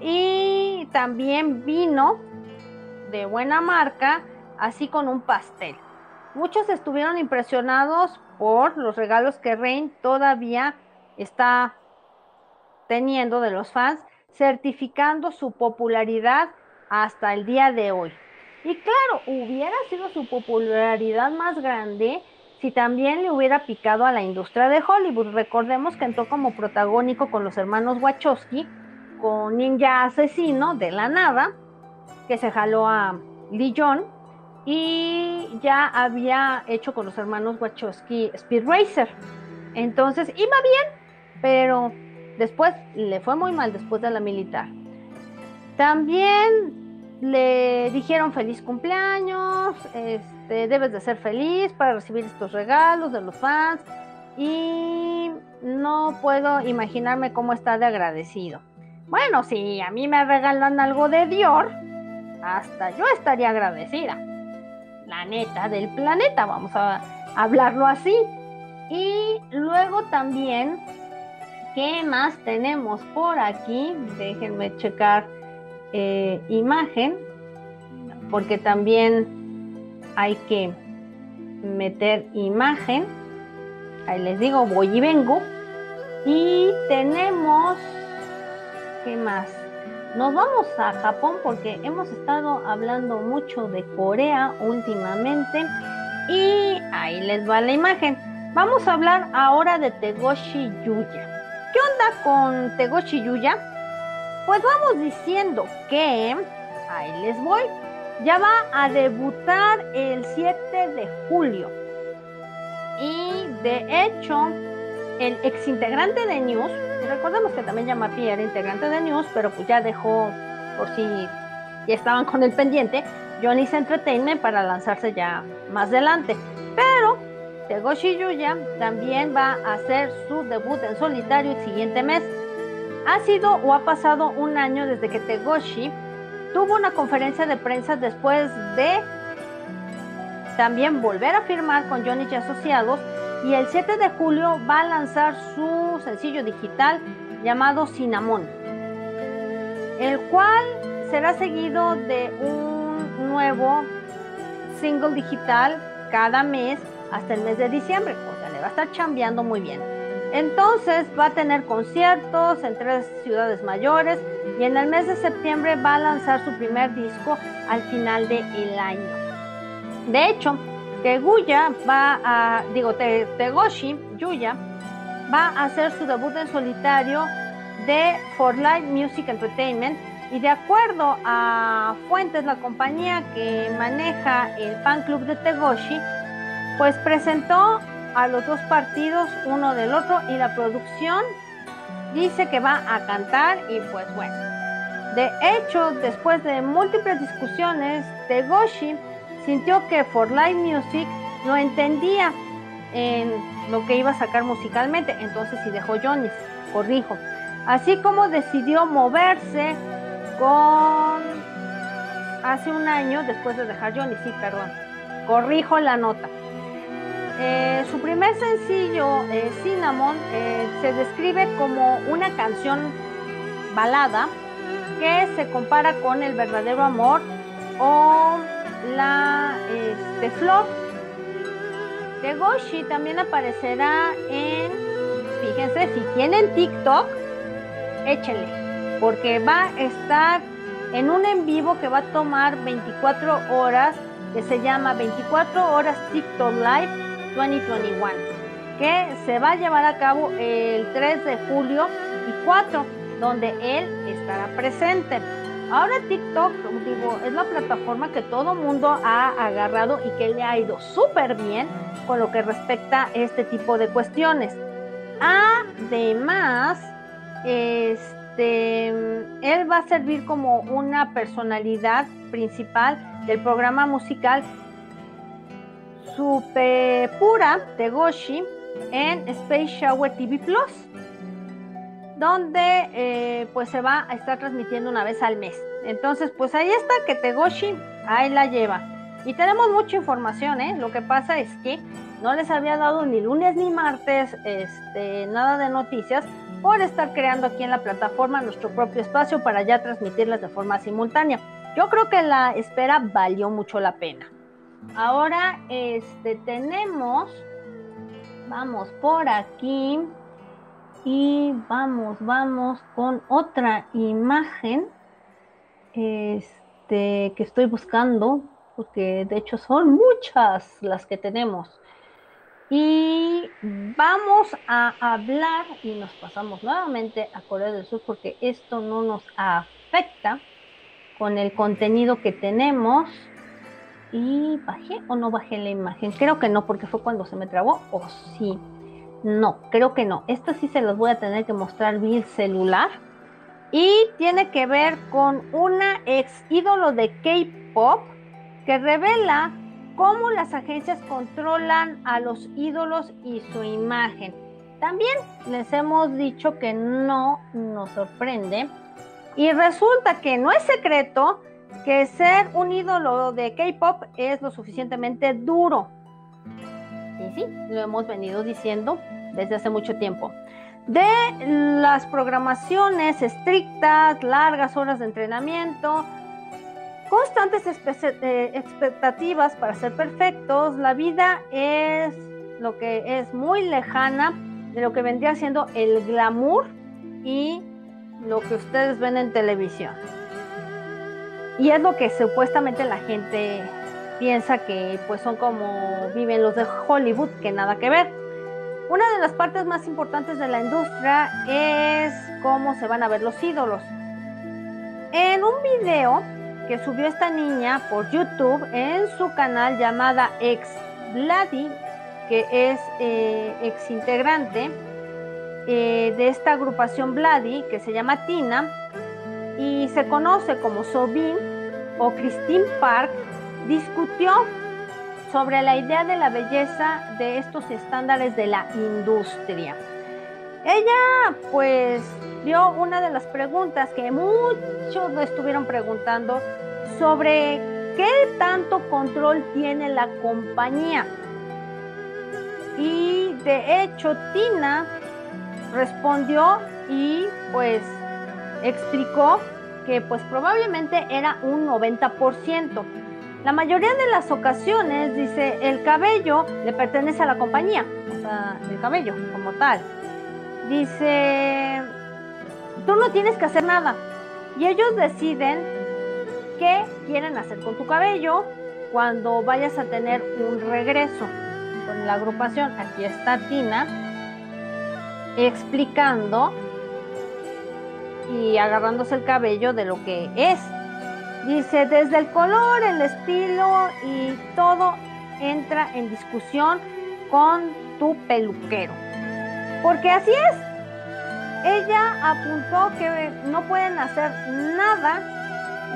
Y también vino de buena marca, así con un pastel. Muchos estuvieron impresionados por los regalos que Rain todavía está teniendo de los fans, certificando su popularidad hasta el día de hoy. Y claro, hubiera sido su popularidad más grande si también le hubiera picado a la industria de Hollywood. Recordemos que entró como protagónico con los hermanos Wachowski, con Ninja Asesino de la nada, que se jaló a Lee John, y ya había hecho con los hermanos Wachowski Speed Racer. Entonces iba bien, pero después le fue muy mal después de la militar. También le dijeron feliz cumpleaños, este, debes de ser feliz para recibir estos regalos de los fans y no puedo imaginarme cómo está de agradecido. Bueno, si a mí me regalan algo de Dior, hasta yo estaría agradecida. La neta del planeta, vamos a hablarlo así. Y luego también, ¿qué más tenemos por aquí? Déjenme checar eh, imagen, porque también hay que meter imagen. Ahí les digo, voy y vengo. Y tenemos, ¿qué más? Nos vamos a Japón porque hemos estado hablando mucho de Corea últimamente. Y ahí les va la imagen. Vamos a hablar ahora de Tegoshi Yuya. ¿Qué onda con Tegoshi Yuya? Pues vamos diciendo que, ahí les voy, ya va a debutar el 7 de julio. Y de hecho, el ex integrante de News, recordemos que también Yamapi era integrante de News, pero pues ya dejó, por si ya estaban con el pendiente, Johnny's Entertainment para lanzarse ya más adelante. Pero Tegoshi Yuya también va a hacer su debut en solitario el siguiente mes. Ha sido o ha pasado un año desde que Tegoshi tuvo una conferencia de prensa después de también volver a firmar con Johnny Asociados y el 7 de julio va a lanzar su sencillo digital llamado Cinnamon, el cual será seguido de un nuevo single digital cada mes hasta el mes de diciembre, o sea, le va a estar chambeando muy bien. Entonces va a tener conciertos en tres ciudades mayores y en el mes de septiembre va a lanzar su primer disco al final del el año. De hecho, Teguya va a, digo, Tegoshi Yuya va a hacer su debut en solitario de For Life Music Entertainment y de acuerdo a Fuentes, la compañía que maneja el fan club de Tegoshi, pues presentó a los dos partidos uno del otro y la producción dice que va a cantar y pues bueno. De hecho, después de múltiples discusiones, Tegoshi sintió que For Life Music no entendía en lo que iba a sacar musicalmente, entonces sí dejó Johnny, corrijo. Así como decidió moverse con hace un año después de dejar Johnny, sí, perdón. Corrijo la nota. Eh, su primer sencillo, eh, Cinnamon, eh, se describe como una canción balada que se compara con el verdadero amor o la este, flor. Tegoshi también aparecerá en, fíjense, si tienen TikTok, échenle, porque va a estar en un en vivo que va a tomar 24 horas, que se llama 24 horas TikTok Live 2021, que se va a llevar a cabo el 3 de julio y 4, donde él estará presente. Ahora TikTok, digo, es la plataforma que todo mundo ha agarrado y que le ha ido súper bien con lo que respecta a este tipo de cuestiones. Además, este, él va a servir como una personalidad principal del programa musical Super Pura de Goshi en Space Shower TV Plus, donde eh, pues se va a estar transmitiendo una vez al mes. Entonces, pues ahí está que Tegoshi ahí la lleva. Y tenemos mucha información, ¿eh? Lo que pasa es que no les había dado ni lunes ni martes este, nada de noticias por estar creando aquí en la plataforma nuestro propio espacio para ya transmitirlas de forma simultánea. Yo creo que la espera valió mucho la pena. Ahora este, tenemos, vamos por aquí y vamos, vamos con otra imagen este, que estoy buscando, porque de hecho son muchas las que tenemos. Y vamos a hablar y nos pasamos nuevamente a Corea del Sur porque esto no nos afecta con el contenido que tenemos. Y bajé o no bajé la imagen. Creo que no, porque fue cuando se me trabó. O sí. No, creo que no. Esta sí se las voy a tener que mostrar vía celular. Y tiene que ver con una ex ídolo de K-pop que revela cómo las agencias controlan a los ídolos y su imagen. También les hemos dicho que no nos sorprende y resulta que no es secreto que ser un ídolo de K-Pop es lo suficientemente duro. Y sí, lo hemos venido diciendo desde hace mucho tiempo. De las programaciones estrictas, largas horas de entrenamiento, constantes eh, expectativas para ser perfectos, la vida es lo que es muy lejana de lo que vendría siendo el glamour y lo que ustedes ven en televisión. Y es lo que supuestamente la gente piensa que pues son como viven los de Hollywood, que nada que ver. Una de las partes más importantes de la industria es cómo se van a ver los ídolos. En un video que subió esta niña por YouTube en su canal llamada Ex Bloody, que es eh, ex integrante eh, de esta agrupación Bloody, que se llama Tina, y se conoce como Sobin o Christine Park, discutió sobre la idea de la belleza de estos estándares de la industria. Ella pues dio una de las preguntas que muchos me estuvieron preguntando sobre qué tanto control tiene la compañía. Y de hecho Tina respondió y pues explicó que pues probablemente era un 90%. La mayoría de las ocasiones, dice, el cabello le pertenece a la compañía, o sea, el cabello como tal. Dice, tú no tienes que hacer nada. Y ellos deciden qué quieren hacer con tu cabello cuando vayas a tener un regreso con la agrupación. Aquí está Tina explicando y agarrándose el cabello de lo que es. Dice, desde el color, el estilo y todo entra en discusión con tu peluquero. Porque así es. Ella apuntó que no pueden hacer nada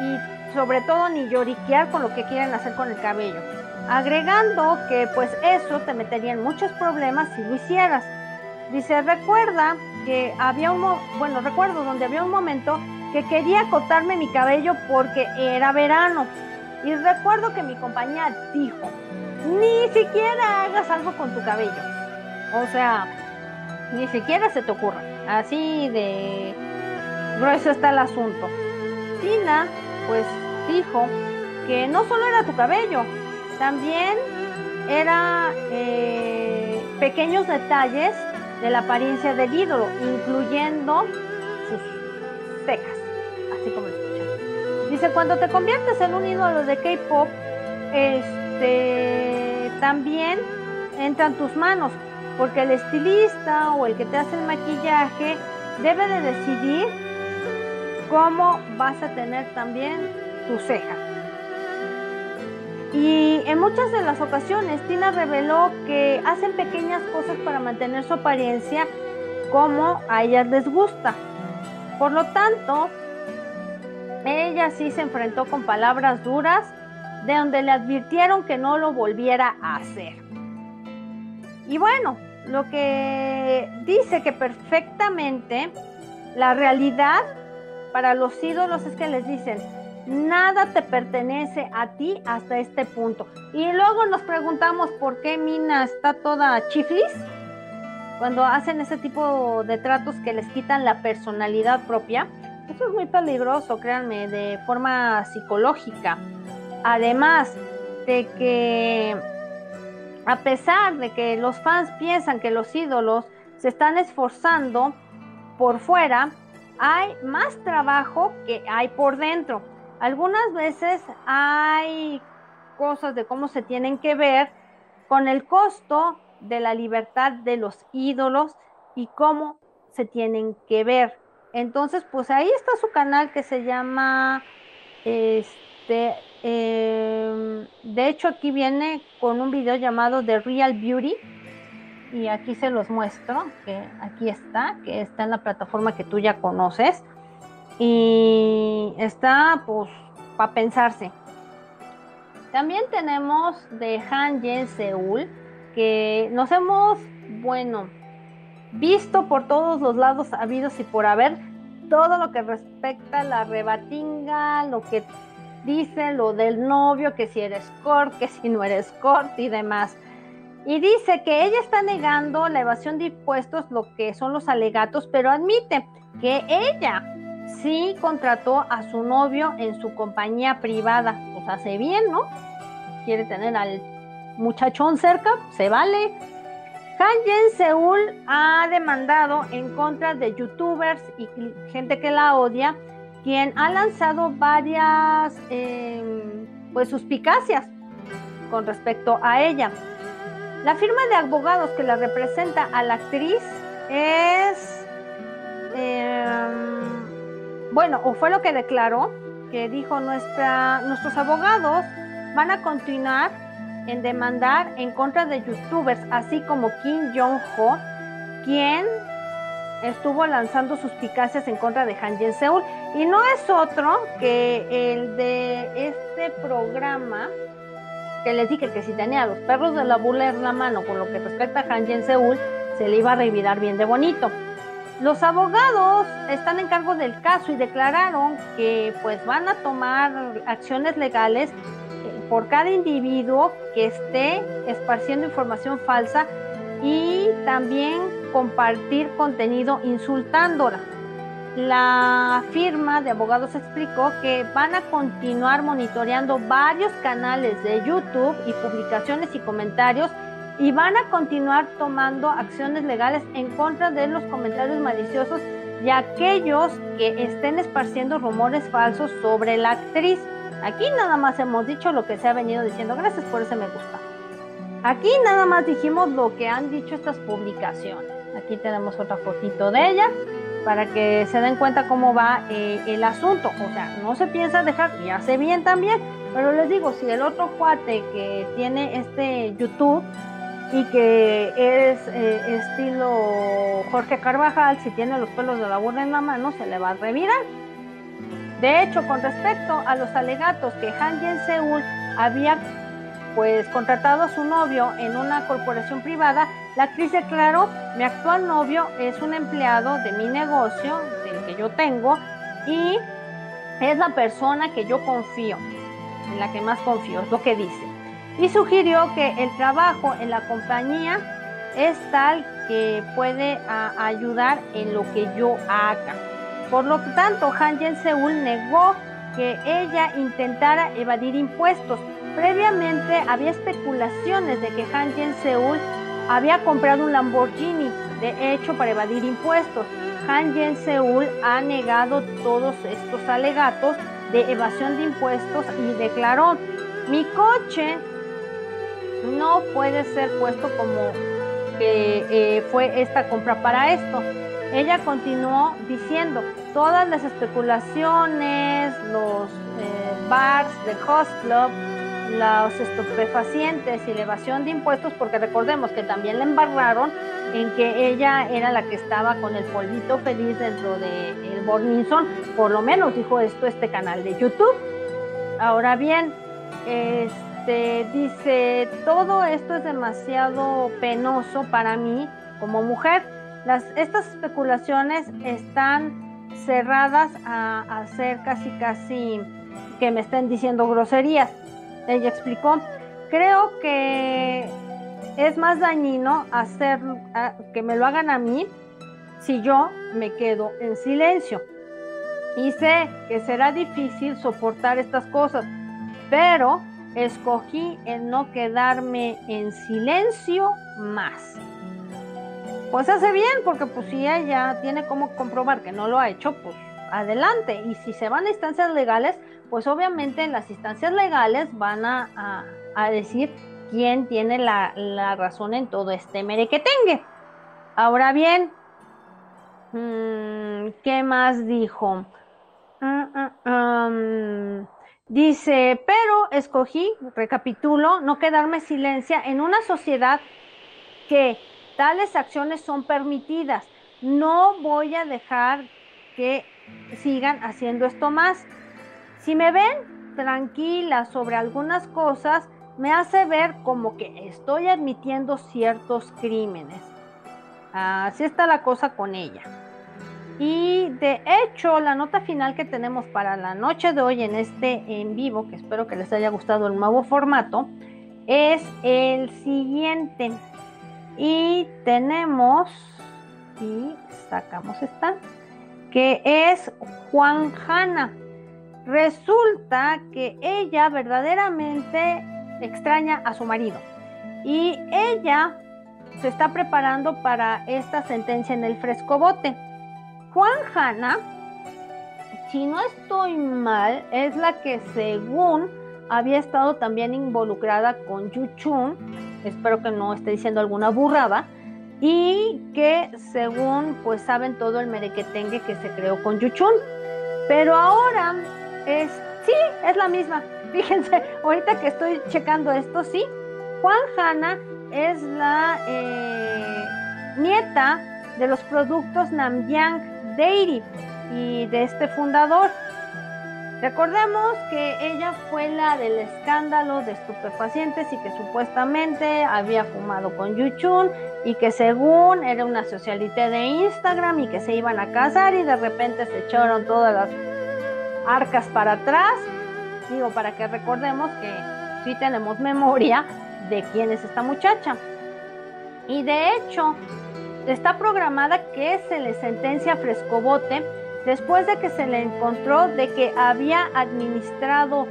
y sobre todo ni lloriquear con lo que quieren hacer con el cabello. Agregando que pues eso te metería en muchos problemas si lo hicieras. Dice, recuerda que había un, bueno, recuerdo donde había un momento que quería cortarme mi cabello porque era verano. Y recuerdo que mi compañía dijo, ni siquiera hagas algo con tu cabello. O sea, ni siquiera se te ocurra. Así de grueso está el asunto. Tina, pues dijo que no solo era tu cabello, también era eh, pequeños detalles de la apariencia del ídolo, incluyendo sus cejas, así como escuchan. Dice, cuando te conviertes en un ídolo de K-pop, este, también entran tus manos, porque el estilista o el que te hace el maquillaje debe de decidir como vas a tener también tu ceja. Y en muchas de las ocasiones Tina reveló que hacen pequeñas cosas para mantener su apariencia como a ellas les gusta. Por lo tanto, ella sí se enfrentó con palabras duras de donde le advirtieron que no lo volviera a hacer. Y bueno, lo que dice que perfectamente la realidad para los ídolos es que les dicen, nada te pertenece a ti hasta este punto. Y luego nos preguntamos por qué Mina está toda chiflis cuando hacen ese tipo de tratos que les quitan la personalidad propia. Eso es muy peligroso, créanme, de forma psicológica. Además de que a pesar de que los fans piensan que los ídolos se están esforzando por fuera, hay más trabajo que hay por dentro. Algunas veces hay cosas de cómo se tienen que ver con el costo de la libertad de los ídolos y cómo se tienen que ver. Entonces, pues ahí está su canal que se llama, este, em, de hecho aquí viene con un video llamado The Real Beauty y aquí se los muestro, que aquí está, que está en la plataforma que tú ya conoces y está pues para pensarse. También tenemos de Han Yen Seúl, que nos hemos, bueno, visto por todos los lados habidos y por haber todo lo que respecta a la rebatinga, lo que dice lo del novio, que si eres cort, que si no eres cort y demás. Y dice que ella está negando la evasión de impuestos, lo que son los alegatos, pero admite que ella sí contrató a su novio en su compañía privada. Pues hace bien, ¿no? Quiere tener al muchachón cerca, se vale. Han Seúl ha demandado en contra de youtubers y gente que la odia, quien ha lanzado varias em, pues suspicacias con respecto a ella. La firma de abogados que la representa a la actriz es em, bueno, o fue lo que declaró, que dijo nuestra, nuestros abogados van a continuar en demandar en contra de youtubers, así como Kim Jong-ho, quien estuvo lanzando suspicacias en contra de Han Jen Seul. Y no es otro que el de este programa que les dije que si tenía los perros de la bula en la mano con lo que respecta a Han Jen Seul, se le iba a revirar bien de bonito. Los abogados están en cargo del caso y declararon que pues van a tomar acciones legales eh, por cada individuo que esté esparciendo información falsa y también compartir contenido insultándola. La firma de abogados explicó que van a continuar monitoreando varios canales de YouTube y publicaciones y comentarios y van a continuar tomando acciones legales en contra de los comentarios maliciosos y aquellos que estén esparciendo rumores falsos sobre la actriz. Aquí nada más hemos dicho lo que se ha venido diciendo. Gracias por ese me gusta. Aquí nada más dijimos lo que han dicho estas publicaciones. Aquí tenemos otra fotito de ella para que se den cuenta cómo va eh, el asunto. O sea, no se piensa dejar y hace bien también. Pero les digo, si el otro cuate que tiene este YouTube y que es eh, estilo Jorge Carvajal, si tiene los pelos de la burra en la mano, se le va a revirar. De hecho, con respecto a los alegatos que Han Yen Seul había pues contratado a su novio en una corporación privada, la actriz declaró, mi actual novio es un empleado de mi negocio, del que yo tengo, y es la persona que yo confío, en la que más confío, es lo que dice y sugirió que el trabajo en la compañía es tal que puede ayudar en lo que yo haga. Por lo tanto, Han Jen Seul negó que ella intentara evadir impuestos. Previamente había especulaciones de que Han Jen Seul había comprado un Lamborghini, de hecho, para evadir impuestos. Han Jen Seul ha negado todos estos alegatos de evasión de impuestos y declaró, mi coche no puede ser puesto como que eh, fue esta compra para esto. Ella continuó diciendo, todas las especulaciones, los eh, bars de Host Club, los estupefacientes y elevación de impuestos, porque recordemos que también le embarraron en que ella era la que estaba con el polvito feliz dentro de Borninson, por lo menos dijo esto este canal de YouTube. Ahora bien, este dice, todo esto es demasiado penoso para mí como mujer. Estas especulaciones están cerradas a, ser casi casi que me estén diciendo groserías. Ella explicó, creo que es más dañino hacer que me lo hagan a mí si yo me quedo en silencio. Y sé que será difícil soportar estas cosas, pero escogí el no quedarme en silencio más. Pues hace bien, porque pues si ella tiene como comprobar que no lo ha hecho, pues adelante. Y si se van a instancias legales, pues obviamente en las instancias legales van a, a decir quién tiene la, razón en todo este merequetengue. Ahora bien, mm, ¿qué más dijo? Ah, ah, dice, pero escogí, recapitulo, no quedarme silencia en una sociedad que tales acciones son permitidas. No voy a dejar que sigan haciendo esto más. Si me ven tranquila sobre algunas cosas, me hace ver como que estoy admitiendo ciertos crímenes. Así está la cosa con ella. Y de hecho, la nota final que tenemos para la noche de hoy en este en vivo, que espero que les haya gustado el nuevo formato, es el siguiente. Y tenemos, y sacamos esta, que es Juan Hanna. Resulta que ella verdaderamente extraña a su marido. Y ella se está preparando para esta sentencia en el frescobote. Juan Hanna, si no estoy mal, es la que según había estado también involucrada con Yuchun, espero que no esté diciendo alguna burrada, y que según pues saben todo el merequetengue que se creó con Yuchun. Pero ahora es, sí, es la misma, Fíjense, ahorita que estoy checando esto, sí, Juan Hanna es la eh, nieta de los productos Namyang Dairy y de este fundador. Recordemos que ella fue la del escándalo de estupefacientes y que supuestamente había fumado con Yuchun y que según era una socialité de Instagram y que se iban a casar y de repente se echaron todas las arcas para atrás digo, para que recordemos que sí tenemos memoria de quién es esta muchacha. Y de hecho, está programada que se le sentencia a Frescobote después de que se le encontró de que había administrado,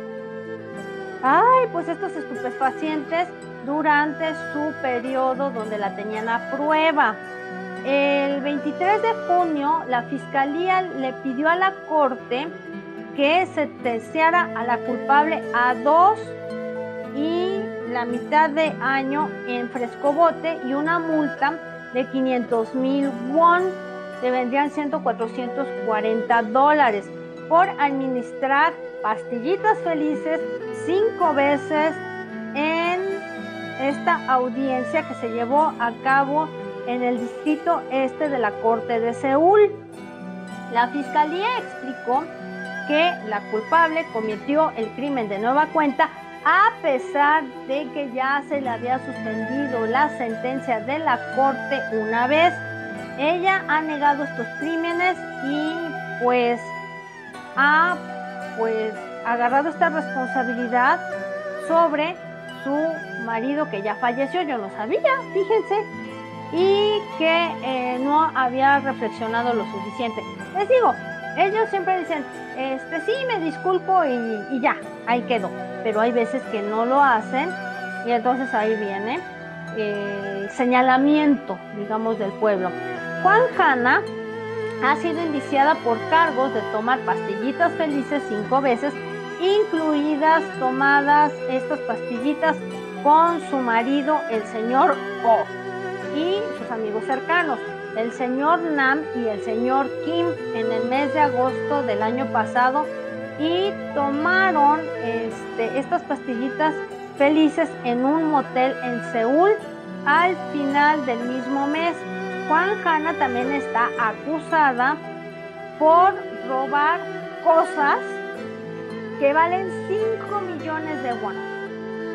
ay, pues estos estupefacientes durante su periodo donde la tenían a prueba. El 23 de junio, la fiscalía le pidió a la corte que se sentenciara a la culpable a dos y la mitad de año en frescobote y una multa de 500 mil won, que vendrían siendo 440 dólares, por administrar pastillitas felices cinco veces en esta audiencia que se llevó a cabo en el distrito este de la Corte de Seúl. La fiscalía explicó que la culpable cometió el crimen de nueva cuenta a pesar de que ya se le había suspendido la sentencia de la corte una vez. Ella ha negado estos crímenes y pues ha pues agarrado esta responsabilidad sobre su marido que ya falleció, yo no sabía, fíjense, y que eh, no había reflexionado lo suficiente. Les digo, ellos siempre dicen, este sí, me disculpo y, ya, ahí quedó. Pero hay veces que no lo hacen y entonces ahí viene señalamiento, digamos, del pueblo. Juan Hanna ha sido indiciada por cargos de tomar pastillitas felices cinco veces, incluidas tomadas estas pastillitas con su marido, el señor O, y sus amigos cercanos. El señor Nam y el señor Kim en el mes de agosto del año pasado y tomaron este, estas pastillitas felices en un motel en Seúl al final del mismo mes. Juan Hanna también está acusada por robar cosas que valen 5 millones de won,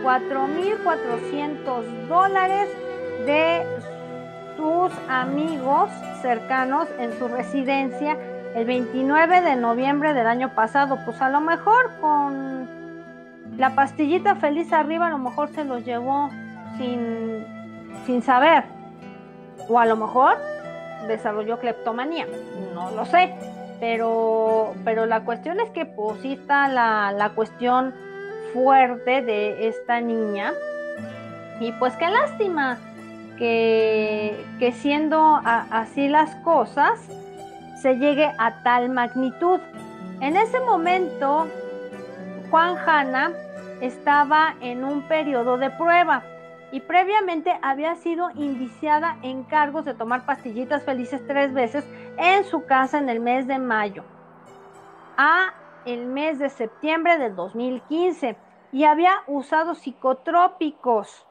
4.400 dólares de sus amigos cercanos en su residencia el 29 de noviembre del año pasado. Pues a lo mejor con la pastillita feliz arriba, a lo mejor se los llevó sin, sin saber. O a lo mejor desarrolló cleptomanía. No lo sé. Pero, pero la cuestión es que pues sí está la, la cuestión fuerte de esta niña. Y pues qué lástima que, siendo así las cosas, se llegue a tal magnitud. En ese momento, Juan Hanna estaba en un periodo de prueba y previamente había sido indiciada en cargos de tomar pastillitas felices tres veces en su casa en el mes de mayo a el mes de septiembre del 2015 y había usado psicotrópicos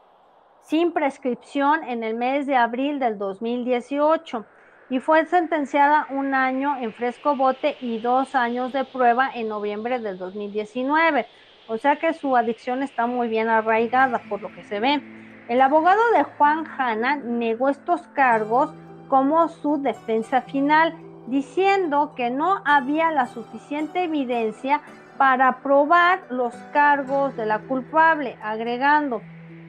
sin prescripción en el mes de abril del 2018 y fue sentenciada un año en fresco bote y dos años de prueba en noviembre del 2019. O sea que su adicción está muy bien arraigada por lo que se ve. El abogado de Juan Hanna negó estos cargos como su defensa final, diciendo que no había la suficiente evidencia para probar los cargos de la culpable, agregando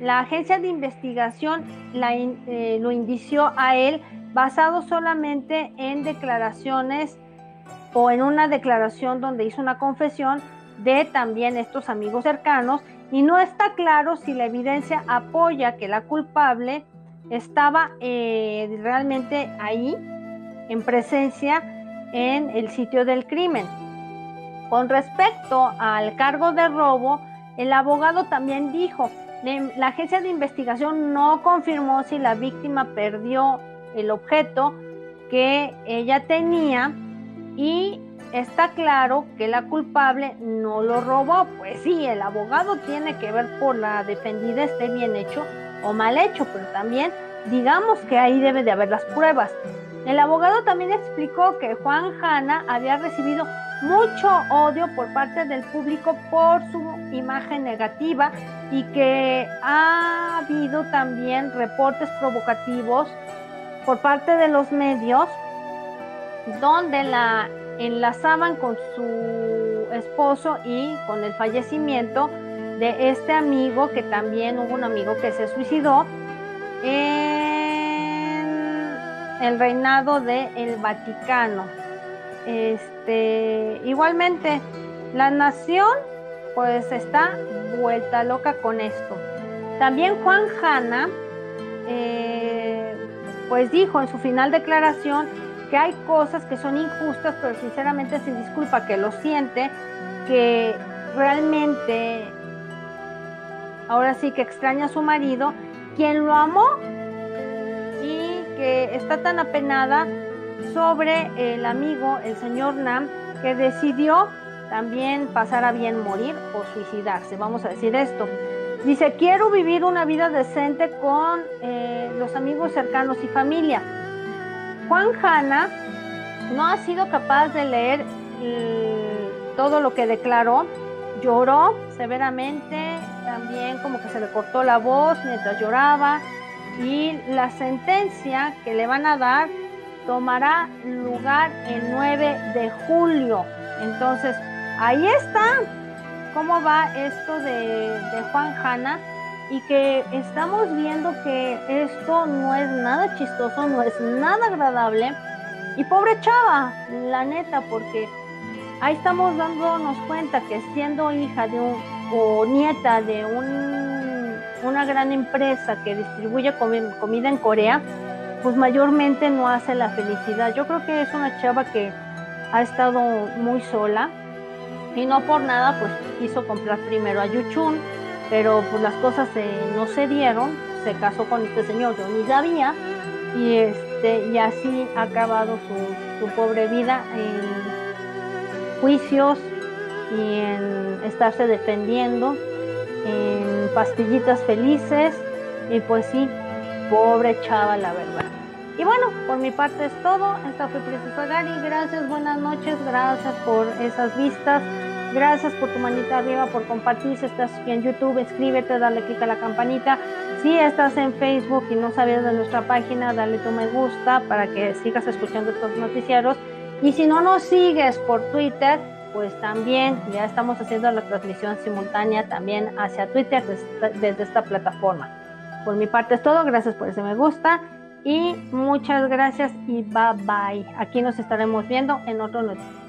la agencia de investigación eh, lo indició a él basado solamente en declaraciones o en una declaración donde hizo una confesión de también estos amigos cercanos y no está claro si la evidencia apoya que la culpable estaba eh, realmente ahí en presencia en el sitio del crimen. Con respecto al cargo de robo, el abogado también dijo la agencia de investigación no confirmó si la víctima perdió el objeto que ella tenía y está claro que la culpable no lo robó. Pues sí, el abogado tiene que ver por la defendida esté bien hecho o mal hecho, pero también digamos que ahí debe de haber las pruebas. El abogado también explicó que Juan Hanna había recibido mucho odio por parte del público por su imagen negativa y que ha habido también reportes provocativos por parte de los medios donde la enlazaban con su esposo y con el fallecimiento de este amigo que también hubo un amigo que se suicidó en el reinado del el Vaticano. Este, igualmente, la nación pues está vuelta loca con esto. También Juan Hanna eh, pues dijo en su final declaración que hay cosas que son injustas, pero sinceramente se disculpa que lo siente, que realmente ahora sí que extraña a su marido, quien lo amó y que está tan apenada sobre el amigo, el señor Nam, que decidió también pasar a bien morir o suicidarse. Vamos a decir esto. Dice, quiero vivir una vida decente con eh, los amigos cercanos y familia. Juan Hanna no ha sido capaz de leer mm, todo lo que declaró. Lloró severamente, también como que se le cortó la voz mientras lloraba. Y la sentencia que le van a dar tomará lugar el 9 de julio. Entonces, ahí está cómo va esto de, Juan Hanna y que estamos viendo que esto no es nada chistoso, no es nada agradable. Y pobre chava, la neta, porque ahí estamos dándonos cuenta que siendo hija de un o nieta de un, una gran empresa que distribuye comida en Corea, pues mayormente no hace la felicidad. Yo creo que es una chava que ha estado muy sola y no por nada pues quiso comprar primero a Yuchun, pero pues las cosas no se dieron, se casó con este señor, ni sabía, y este, y así ha acabado su, su pobre vida en juicios y en estarse defendiendo, en pastillitas felices, y pues sí, pobre chava, la verdad. Y bueno, por mi parte es todo. Esta fue Princesa Gary. Gracias, buenas noches. Gracias por esas vistas. Gracias por tu manita arriba, por compartir. Si estás en YouTube, inscríbete, dale click a la campanita. Si estás en Facebook y no sabías de nuestra página, dale tu me gusta para que sigas escuchando estos noticieros. Y si no nos sigues por Twitter, pues también ya estamos haciendo la transmisión simultánea también hacia Twitter desde esta plataforma. Por mi parte es todo. Gracias por ese me gusta. Y muchas gracias y bye bye. Aquí nos estaremos viendo en otro noticiero.